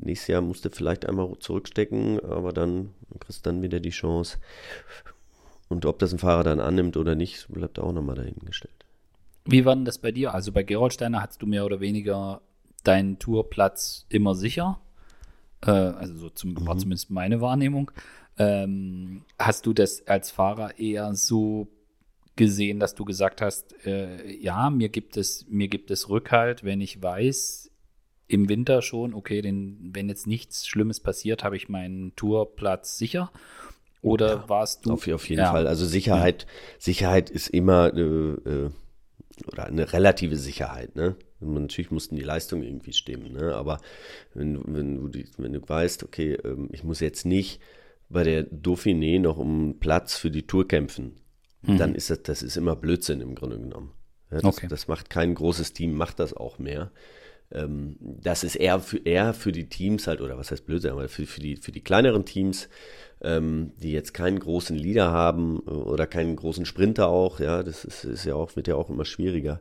nächstes Jahr musst du vielleicht einmal zurückstecken, aber dann kriegst du dann wieder die Chance. Und ob das ein Fahrer dann annimmt oder nicht, bleibt auch nochmal dahingestellt. Wie war denn das bei dir? Also bei Gerold Steiner hattest du mehr oder weniger deinen Tourplatz immer sicher? Äh, also so zum, mhm. war zumindest meine Wahrnehmung. Ähm, hast du das als Fahrer eher so gesehen, dass du gesagt hast, äh, ja, mir gibt es, mir gibt es Rückhalt, wenn ich weiß, im Winter schon, okay, den, wenn jetzt nichts Schlimmes passiert, habe ich meinen Tourplatz sicher? Oder ja, warst du? Auf, auf jeden ja. Fall. Also Sicherheit, Sicherheit ist immer äh, äh, oder eine relative Sicherheit, ne? Natürlich mussten die Leistungen irgendwie stimmen, ne? aber wenn, wenn, du, die, wenn du weißt, okay, ähm, ich muss jetzt nicht bei der Dauphiné noch um Platz für die Tour kämpfen, mhm. dann ist das, das ist immer Blödsinn im Grunde genommen. Ja, das, okay. das macht kein großes Team, macht das auch mehr. Ähm, das ist eher für, eher für die Teams halt, oder was heißt Blödsinn, aber für, für, die, für die kleineren Teams ähm, die jetzt keinen großen Leader haben äh, oder keinen großen Sprinter auch, ja, das ist, ist ja auch, wird ja auch immer schwieriger.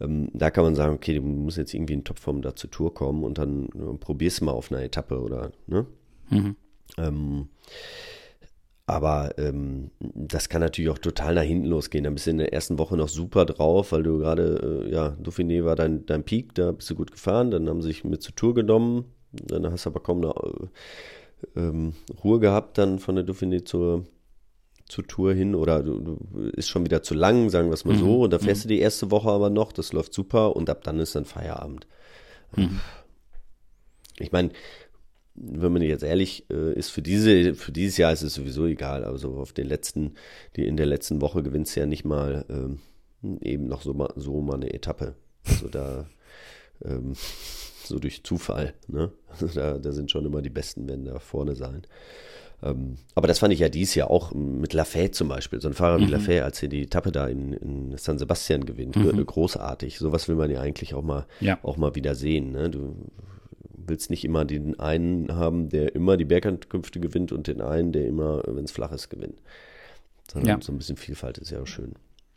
Ähm, da kann man sagen, okay, du musst jetzt irgendwie in Topform da zur Tour kommen und dann äh, probierst du mal auf einer Etappe oder, ne? Mhm. Ähm, aber ähm, das kann natürlich auch total nach hinten losgehen. Da bist du in der ersten Woche noch super drauf, weil du gerade, äh, ja, Dauphiné war dein, dein Peak, da bist du gut gefahren, dann haben sie sich mit zur Tour genommen, dann hast du aber kaum eine, ähm, Ruhe gehabt dann von der Dauphiné zur, zur Tour hin oder du, du ist schon wieder zu lang, sagen wir es mal Mhm. so. Und da fährst du die erste Woche aber noch, das läuft super und ab dann ist dann Feierabend. Mhm. Ich meine, wenn man jetzt ehrlich äh, ist, für diese, für dieses Jahr ist es sowieso egal. Also auf den letzten, die in der letzten Woche gewinnst du ja nicht mal ähm, eben noch so mal, so mal eine Etappe. Also da ähm, so durch Zufall. Ne? Also da, da sind schon immer die Besten, werden da vorne sein. Ähm, aber das fand ich ja dieses Jahr auch mit Lafayette zum Beispiel. So ein Fahrer wie Lafayette, als er die Etappe da in, in San Sebastian gewinnt, großartig. Sowas will man ja eigentlich auch mal, Ja. auch mal wieder sehen. Ne? Du willst nicht immer den einen haben, der immer die Bergankünfte gewinnt und den einen, der immer, wenn es flach ist, gewinnt. Sondern Ja. so ein bisschen Vielfalt ist ja auch schön.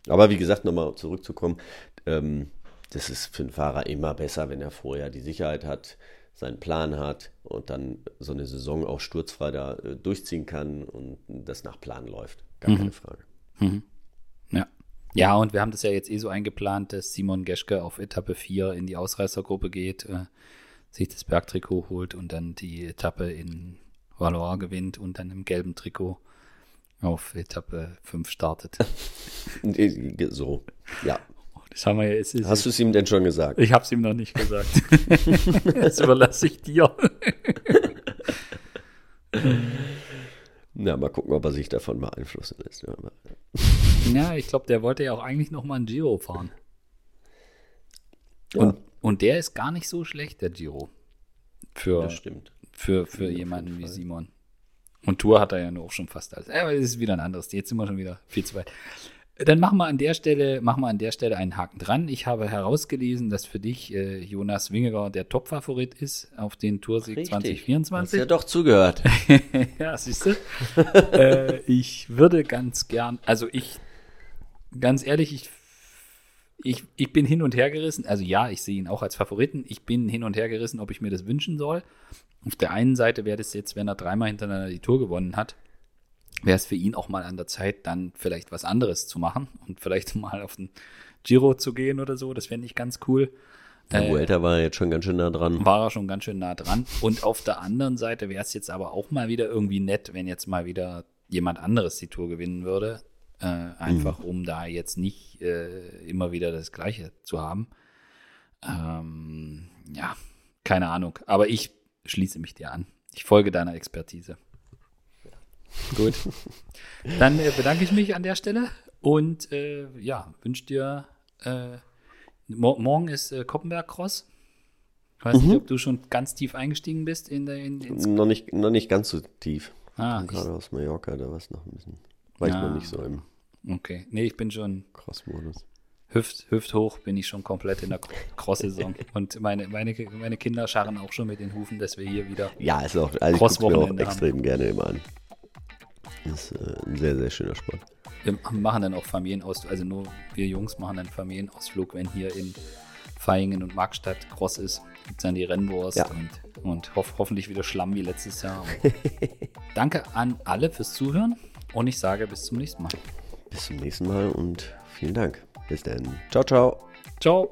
Aber wie gesagt, nochmal zurückzukommen, ähm, das ist für einen Fahrer immer besser, wenn er vorher die Sicherheit hat, seinen Plan hat und dann so eine Saison auch sturzfrei da äh, durchziehen kann und das nach Plan läuft. Gar keine Frage. Ja. Ja, und wir haben das ja jetzt eh so eingeplant, dass Simon Geschke auf Etappe 4 in die Ausreißergruppe geht, äh, sich das Bergtrikot holt und dann die Etappe in Valois gewinnt und dann im gelben Trikot auf Etappe 5 startet. So, ja. Das haben wir ja jetzt. Hast du es ihm denn schon gesagt? ich habe es ihm noch nicht gesagt. das überlasse ich dir. Na, mal gucken, ob er sich davon beeinflussen lässt. Ja, ich glaube, der wollte ja auch eigentlich noch mal ein Giro fahren. Ja. Und, und der ist gar nicht so schlecht, der Giro. Für, das stimmt. für, für jemanden wie Simon. Und Tour hat er ja nur auch schon fast alles. Aber das ist wieder ein anderes. Jetzt sind wir schon wieder viel zu weit. Dann machen wir an der Stelle, machen wir an der Stelle einen Haken dran. Ich habe herausgelesen, dass für dich äh, Jonas Wingerer der Top-Favorit ist auf den Toursieg Richtig. Hast 2024. ja doch zugehört. ja, siehst du. äh, ich würde ganz gern, also ich, ganz ehrlich, ich, ich, ich bin hin und her gerissen. Also ja, ich sehe ihn auch als Favoriten. Ich bin hin und her gerissen, ob ich mir das wünschen soll. Auf der einen Seite wäre das jetzt, wenn er dreimal hintereinander die Tour gewonnen hat, wäre es für ihn auch mal an der Zeit, dann vielleicht was anderes zu machen und vielleicht mal auf den Giro zu gehen oder so. Das fände ich ganz cool. Der Vuelta war jetzt schon ganz schön nah dran. War er schon ganz schön nah dran. Und auf der anderen Seite wäre es jetzt aber auch mal wieder irgendwie nett, wenn jetzt mal wieder jemand anderes die Tour gewinnen würde. Äh, einfach um da jetzt nicht äh, immer wieder das Gleiche zu haben. Ähm, ja, keine Ahnung. Aber ich schließe mich dir an. Ich folge deiner Expertise. Gut. Dann äh, bedanke ich mich an der Stelle und äh, ja, wünsche dir. Äh, mo morgen ist äh, Koppenberg Cross. Ich weiß nicht, ob du schon ganz tief eingestiegen bist in der. In, ins, Noch nicht, noch nicht ganz so tief. ah, Gerade aus Mallorca, da war es noch ein bisschen. War ich Ah. noch nicht so im ich, okay. Nee, ich bin schon Cross-Modus. hüft, hüfthoch, bin ich schon komplett in der Cro- Cross-Saison. und meine, meine, meine Kinder scharren auch schon mit den Hufen, dass wir hier wieder. Ja, ist auch, also ich mir auch extrem gerne immer an. Das ist äh, ein sehr, sehr schöner Sport. Wir machen dann auch Familienausflug, also nur wir Jungs machen dann Familienausflug, wenn hier in Vaihingen und Markstadt Cross ist. Gibt dann die Rennwurst Ja. und, und hoff, hoffentlich wieder Schlamm wie letztes Jahr. Danke an alle fürs Zuhören und ich sage bis zum nächsten Mal. Bis zum nächsten Mal und vielen Dank. Bis dann. Ciao, ciao. Ciao.